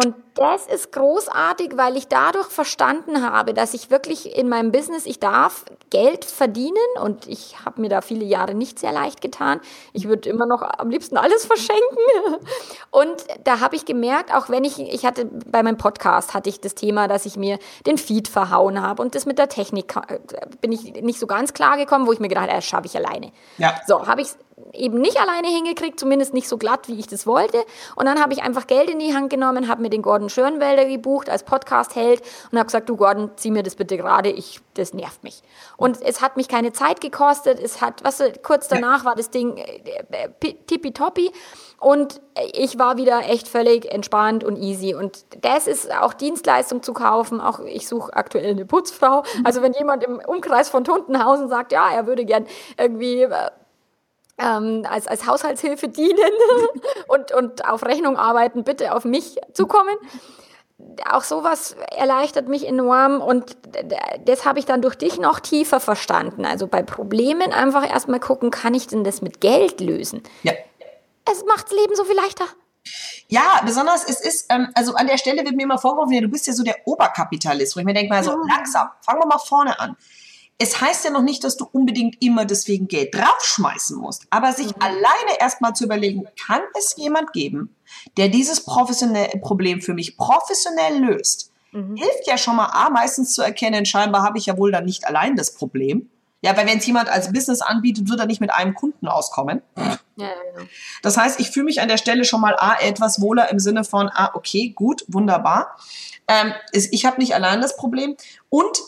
Und das ist großartig, weil ich dadurch verstanden habe, dass ich wirklich in meinem Business, ich darf Geld verdienen und ich habe mir da viele Jahre nicht sehr leicht getan. Ich würde immer noch am liebsten alles verschenken. Und da habe ich gemerkt, auch wenn ich, ich hatte bei meinem Podcast hatte ich das Thema, dass ich mir den Feed verhauen habe und das mit der Technik äh, bin ich nicht so ganz klar gekommen, wo ich mir gedacht habe, das schaffe ich alleine. Ja. So, habe ich eben nicht alleine hingekriegt, zumindest nicht so glatt, wie ich das wollte. Und dann habe ich einfach Geld in die Hand genommen, habe mir den Gordon Schönwelder gebucht als Podcast-Held und habe gesagt, du Gordon, zieh mir das bitte gerade, ich, das nervt mich. Und es hat mich keine Zeit gekostet, es hat, was kurz danach war das Ding äh, äh, tippitoppi und ich war wieder echt völlig entspannt und easy. Und das ist auch Dienstleistung zu kaufen. Auch ich suche aktuell eine Putzfrau. Also wenn jemand im Umkreis von Tuntenhausen sagt, ja, er würde gern irgendwie äh, ähm, als, als Haushaltshilfe dienen und, und auf Rechnung arbeiten, bitte auf mich zukommen. Auch sowas erleichtert mich enorm und das habe ich dann durch dich noch tiefer verstanden. Also bei Problemen einfach erstmal gucken, kann ich denn das mit Geld lösen? Ja. Es macht das Leben so viel leichter. Ja, besonders es ist, ähm, also an der Stelle wird mir immer vorgeworfen, ja, du bist ja so der Oberkapitalist, wo ich mir denke mal so, ja. langsam, fangen wir mal vorne an es heißt ja noch nicht, dass du unbedingt immer deswegen Geld draufschmeißen musst, aber sich mhm. alleine erstmal zu überlegen, kann es jemand geben, der dieses professionelle Problem für mich professionell löst, mhm. hilft ja schon mal A, meistens zu erkennen, scheinbar habe ich ja wohl dann nicht allein das Problem. Ja, weil wenn es jemand als Business anbietet, wird er nicht mit einem Kunden auskommen. Ja, genau. Das heißt, ich fühle mich an der Stelle schon mal A, etwas wohler im Sinne von, ah, okay, gut, wunderbar. Ähm, ich habe nicht allein das Problem. Und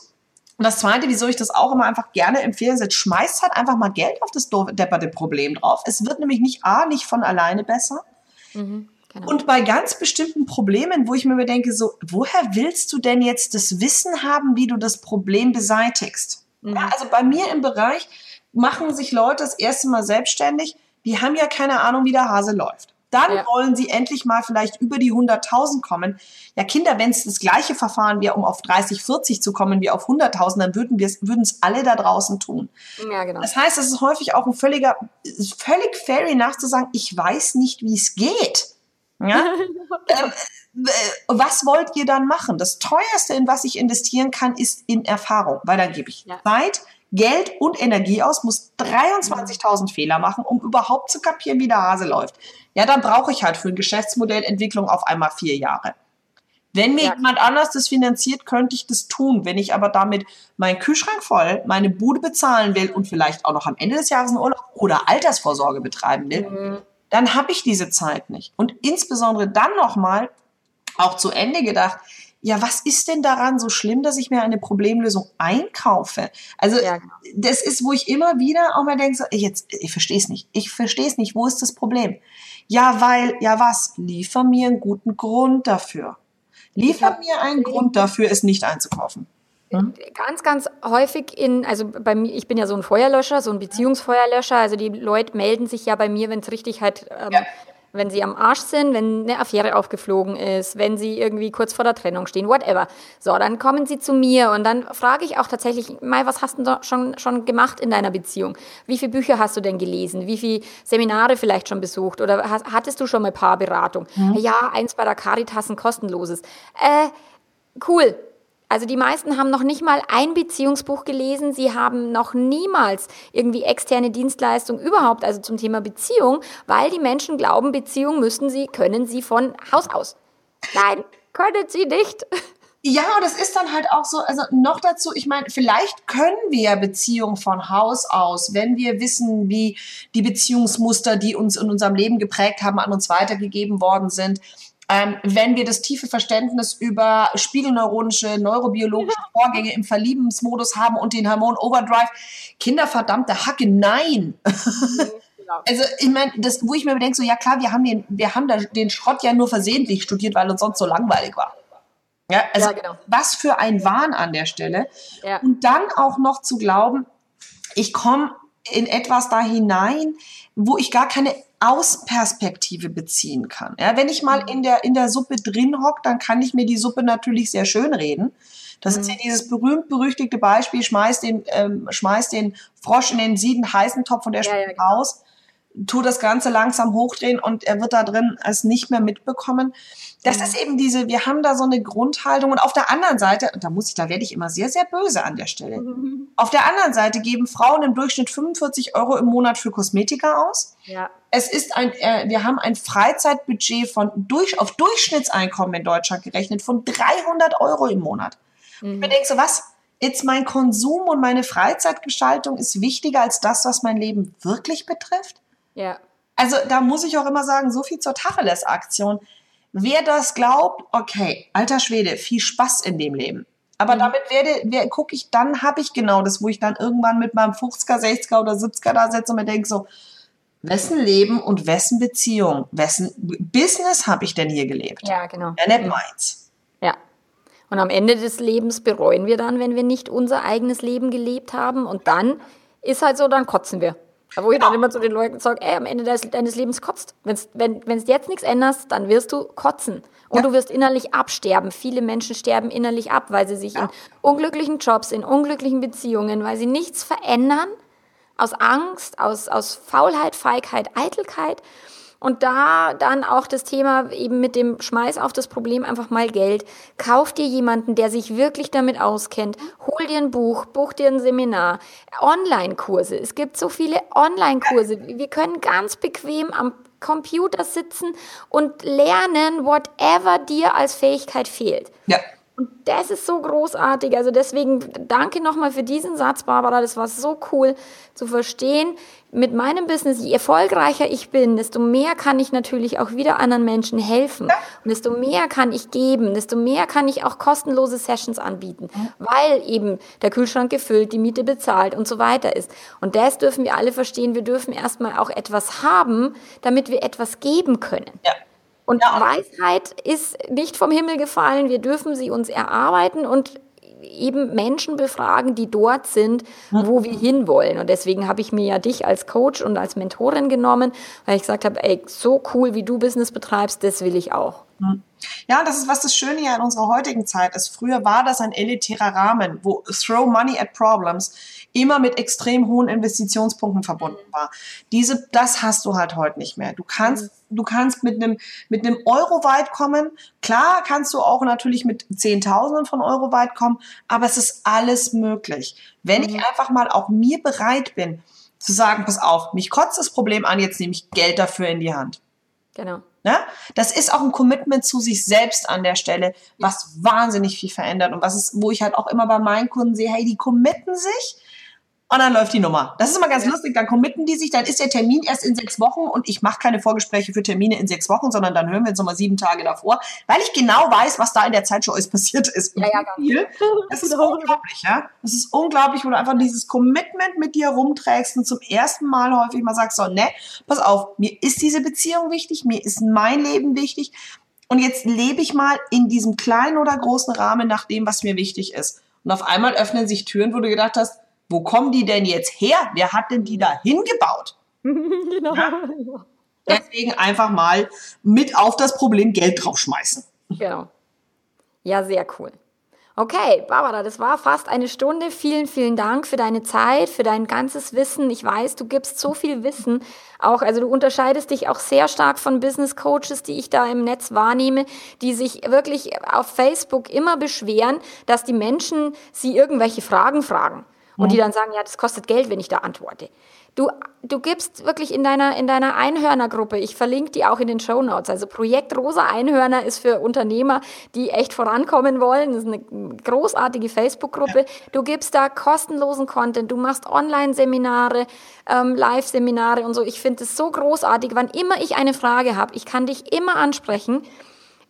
und das Zweite, wieso ich das auch immer einfach gerne empfehle, ist, schmeißt halt einfach mal Geld auf das depperte Problem drauf. Es wird nämlich nicht A, nicht von alleine besser. Mhm, genau. Und bei ganz bestimmten Problemen, wo ich mir denke, so, woher willst du denn jetzt das Wissen haben, wie du das Problem beseitigst? Mhm. Ja, also bei mir im Bereich machen sich Leute das erste Mal selbstständig, die haben ja keine Ahnung, wie der Hase läuft. Dann ja. wollen sie endlich mal vielleicht über die 100.000 kommen. Ja, Kinder, wenn es das gleiche Verfahren wäre, um auf 30, 40 zu kommen wie auf 100.000, dann würden wir würden es alle da draußen tun. Ja, genau. Das heißt, es ist häufig auch ein völliger, völlig fair enough zu sagen, ich weiß nicht, wie es geht. Ja? ähm, äh, was wollt ihr dann machen? Das teuerste, in was ich investieren kann, ist in Erfahrung, weil dann gebe ich ja. Zeit, Geld und Energie aus, muss 23.000 Fehler machen, um überhaupt zu kapieren, wie der Hase läuft ja, dann brauche ich halt für eine Geschäftsmodellentwicklung auf einmal vier Jahre. Wenn mir ja. jemand anders das finanziert, könnte ich das tun. Wenn ich aber damit meinen Kühlschrank voll, meine Bude bezahlen will und vielleicht auch noch am Ende des Jahres einen Urlaub oder Altersvorsorge betreiben will, mhm. dann habe ich diese Zeit nicht. Und insbesondere dann nochmal, auch zu Ende gedacht, ja, was ist denn daran so schlimm, dass ich mir eine Problemlösung einkaufe? Also ja. Genau. das ist, wo ich immer wieder auch mal denke, so, jetzt, ich verstehe es nicht. Ich verstehe es nicht. Wo ist das Problem? Ja, weil, ja was? Liefer mir einen guten Grund dafür. Liefer mir einen Grund dafür, es nicht einzukaufen. Hm? Ganz, ganz häufig in, also bei mir, ich bin ja so ein Feuerlöscher, so ein Beziehungsfeuerlöscher, also die Leute melden sich ja bei mir, wenn es richtig halt ähm, ja wenn sie am Arsch sind, wenn eine Affäre aufgeflogen ist, wenn sie irgendwie kurz vor der Trennung stehen, whatever. So, dann kommen sie zu mir und dann frage ich auch tatsächlich, Mai, was hast du schon, schon gemacht in deiner Beziehung? Wie viele Bücher hast du denn gelesen? Wie viele Seminare vielleicht schon besucht? Oder hast, hattest du schon mal Paarberatung? Mhm. Ja, eins bei der Caritas, ein kostenloses. Äh, cool. Also die meisten haben noch nicht mal ein Beziehungsbuch gelesen, sie haben noch niemals irgendwie externe Dienstleistung überhaupt, also zum Thema Beziehung, weil die Menschen glauben, Beziehung müssen sie, können sie von Haus aus. Nein, können sie nicht. Ja, das ist dann halt auch so, also noch dazu, ich meine, vielleicht können wir Beziehung von Haus aus, wenn wir wissen, wie die Beziehungsmuster, die uns in unserem Leben geprägt haben, an uns weitergegeben worden sind, ähm, wenn wir das tiefe Verständnis über spiegelneuronische, neurobiologische Vorgänge im Verliebensmodus haben und den Hormon Overdrive, Kinder verdammte Hacke, nein. Also ich meine, das, wo ich mir bedenke, so ja klar, wir haben den, wir haben den Schrott ja nur versehentlich studiert, weil uns sonst so langweilig war. Ja, also ja, genau. was für ein Wahn an der Stelle. Ja. Und dann auch noch zu glauben, ich komme in etwas da hinein, wo ich gar keine Außenperspektive beziehen kann. Ja, wenn ich mal mhm. in der, in der Suppe drin hock, dann kann ich mir die Suppe natürlich sehr schön reden. Das mhm. ist ja dieses berühmt-berüchtigte Beispiel, schmeiß den, ähm, schmeiß den Frosch in den sieden heißen Topf und der ja, ja, genau. raus. Tu das Ganze langsam hochdrehen und er wird da drin es nicht mehr mitbekommen. Das mhm. ist eben diese, wir haben da so eine Grundhaltung und auf der anderen Seite, da muss ich, da werde ich immer sehr, sehr böse an der Stelle. Mhm. Auf der anderen Seite geben Frauen im Durchschnitt 45 Euro im Monat für Kosmetika aus. Ja. Es ist ein, äh, wir haben ein Freizeitbudget von durch, auf Durchschnittseinkommen in Deutschland gerechnet von 300 Euro im Monat. Mhm. Ich mir denke so, was? Jetzt mein Konsum und meine Freizeitgestaltung ist wichtiger als das, was mein Leben wirklich betrifft? Ja. Also da muss ich auch immer sagen, so viel zur Tacheles-Aktion. Wer das glaubt, okay, alter Schwede, viel Spaß in dem Leben. Aber mhm. damit werde, wer, gucke ich, dann habe ich genau das, wo ich dann irgendwann mit meinem 50er, 60er oder 70er da sitze und mir denke so, wessen Leben und wessen Beziehung, wessen Business habe ich denn hier gelebt? Ja, genau. Ja, nicht mhm. meins. Ja. Und am Ende des Lebens bereuen wir dann, wenn wir nicht unser eigenes Leben gelebt haben. Und dann ist halt so, dann kotzen wir. Wo ich dann immer zu den Leuten sage, ey, am Ende deines, Lebens kotzt. Wenn's, wenn du jetzt nichts änderst, dann wirst du kotzen. Und ja. du wirst innerlich absterben. Viele Menschen sterben innerlich ab, weil sie sich ja. in unglücklichen Jobs, in unglücklichen Beziehungen, weil sie nichts verändern, aus Angst, aus, aus Faulheit, Feigheit, Eitelkeit. Und da dann auch das Thema eben mit dem Schmeiß auf das Problem einfach mal Geld. Kauf dir jemanden, der sich wirklich damit auskennt. Hol dir ein Buch, buch dir ein Seminar, Online-Kurse. Es gibt so viele Online-Kurse. Wir können ganz bequem am Computer sitzen und lernen, whatever dir als Fähigkeit fehlt. Ja. Und das ist so großartig. Also deswegen danke nochmal für diesen Satz, Barbara. Das war so cool zu verstehen. Mit meinem Business, je erfolgreicher ich bin, desto mehr kann ich natürlich auch wieder anderen Menschen helfen. Und desto mehr kann ich geben, desto mehr kann ich auch kostenlose Sessions anbieten, weil eben der Kühlschrank gefüllt, die Miete bezahlt und so weiter ist. Und das dürfen wir alle verstehen. Wir dürfen erstmal auch etwas haben, damit wir etwas geben können. Ja. Und ja. Weisheit ist nicht vom Himmel gefallen. Wir dürfen sie uns erarbeiten und eben Menschen befragen, die dort sind, wo wir hinwollen. Und deswegen habe ich mir ja dich als Coach und als Mentorin genommen, weil ich gesagt habe, ey, so cool, wie du Business betreibst, das will ich auch. Ja, das ist was das Schöne ja in unserer heutigen Zeit ist. Früher war das ein elitärer Rahmen, wo Throw Money at Problems immer mit extrem hohen Investitionspunkten verbunden war. Diese, das hast du halt heute nicht mehr. Du kannst, mhm. du kannst mit einem, mit einem Euro weit kommen. Klar kannst du auch natürlich mit Zehntausenden von Euro weit kommen, aber es ist alles möglich. Wenn ich mhm. einfach mal auch mir bereit bin, zu sagen, pass auf, mich kotzt das Problem an, jetzt nehme ich Geld dafür in die Hand. Genau. Ne? Das ist auch ein Commitment zu sich selbst an der Stelle, was wahnsinnig viel verändert und was ist, wo ich halt auch immer bei meinen Kunden sehe, hey, die committen sich und dann läuft die Nummer. Das ist immer ganz ja. lustig. Dann committen die sich, dann ist der Termin erst in sechs Wochen und ich mache keine Vorgespräche für Termine in sechs Wochen, sondern dann hören wir uns nochmal sieben Tage davor, weil ich genau weiß, was da in der Zeit schon alles passiert ist. Ja, ja, viel. Das ist unglaublich, ja. Das ist unglaublich, wo du einfach dieses Commitment mit dir rumträgst und zum ersten Mal häufig mal sagst, so, ne, pass auf, mir ist diese Beziehung wichtig, mir ist mein Leben wichtig und jetzt lebe ich mal in diesem kleinen oder großen Rahmen nach dem, was mir wichtig ist. Und auf einmal öffnen sich Türen, wo du gedacht hast, wo kommen die denn jetzt her? Wer hat denn die da hingebaut? genau. Ja? Deswegen einfach mal mit auf das Problem Geld draufschmeißen. Genau. Ja, sehr cool. Okay, Barbara, das war fast eine Stunde. Vielen, vielen Dank für deine Zeit, für dein ganzes Wissen. Ich weiß, du gibst so viel Wissen. Auch, also du unterscheidest dich auch sehr stark von Business Coaches, die ich da im Netz wahrnehme, die sich wirklich auf Facebook immer beschweren, dass die Menschen sie irgendwelche Fragen fragen und die dann sagen, ja, das kostet Geld, wenn ich da antworte. Du, du gibst wirklich in deiner, in deiner Einhörnergruppe, ich verlinke die auch in den Show Notes. Also Projekt Rosa Einhörner ist für Unternehmer, die echt vorankommen wollen. Das ist eine großartige Facebook-Gruppe. Du gibst da kostenlosen Content, du machst Online-Seminare, ähm, Live-Seminare und so. Ich finde es so großartig. Wann immer ich eine Frage habe, ich kann dich immer ansprechen.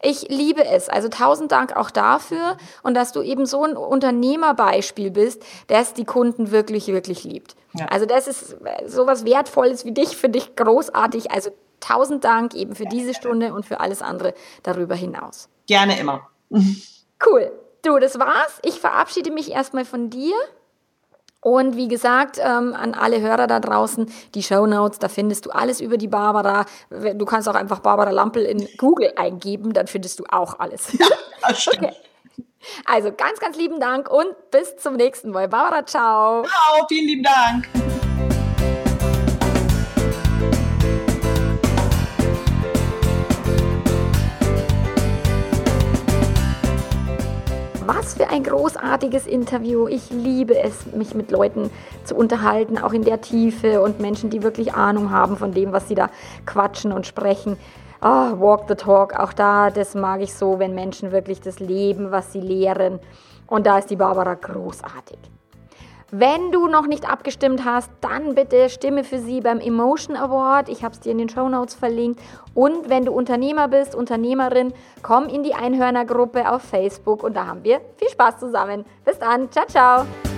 Ich liebe es. Also tausend Dank auch dafür und dass du eben so ein Unternehmerbeispiel bist, das die Kunden wirklich, wirklich liebt. Ja. Also das ist sowas Wertvolles wie dich, finde ich großartig. Also tausend Dank eben für diese Stunde und für alles andere darüber hinaus. Gerne immer. Cool. Du, das war's. Ich verabschiede mich erstmal von dir. Und wie gesagt, ähm, an alle Hörer da draußen, die Show Notes, da findest du alles über die Barbara. Du kannst auch einfach Barbara Lampel in Google eingeben, dann findest du auch alles. Ja, okay. Also ganz, ganz lieben Dank und bis zum nächsten Mal. Barbara, ciao. Ciao, vielen lieben Dank. Was für ein großartiges Interview. Ich liebe es, mich mit Leuten zu unterhalten, auch in der Tiefe und Menschen, die wirklich Ahnung haben von dem, was sie da quatschen und sprechen. Oh, walk the talk, auch da, das mag ich so, wenn Menschen wirklich das leben, was sie lehren. Und da ist die Barbara großartig. Wenn du noch nicht abgestimmt hast, dann bitte stimme für sie beim Emotion Award. Ich habe es dir in den Show Notes verlinkt. Und wenn du Unternehmer bist, Unternehmerin, komm in die Einhörnergruppe auf Facebook und da haben wir viel Spaß zusammen. Bis dann. Ciao, ciao.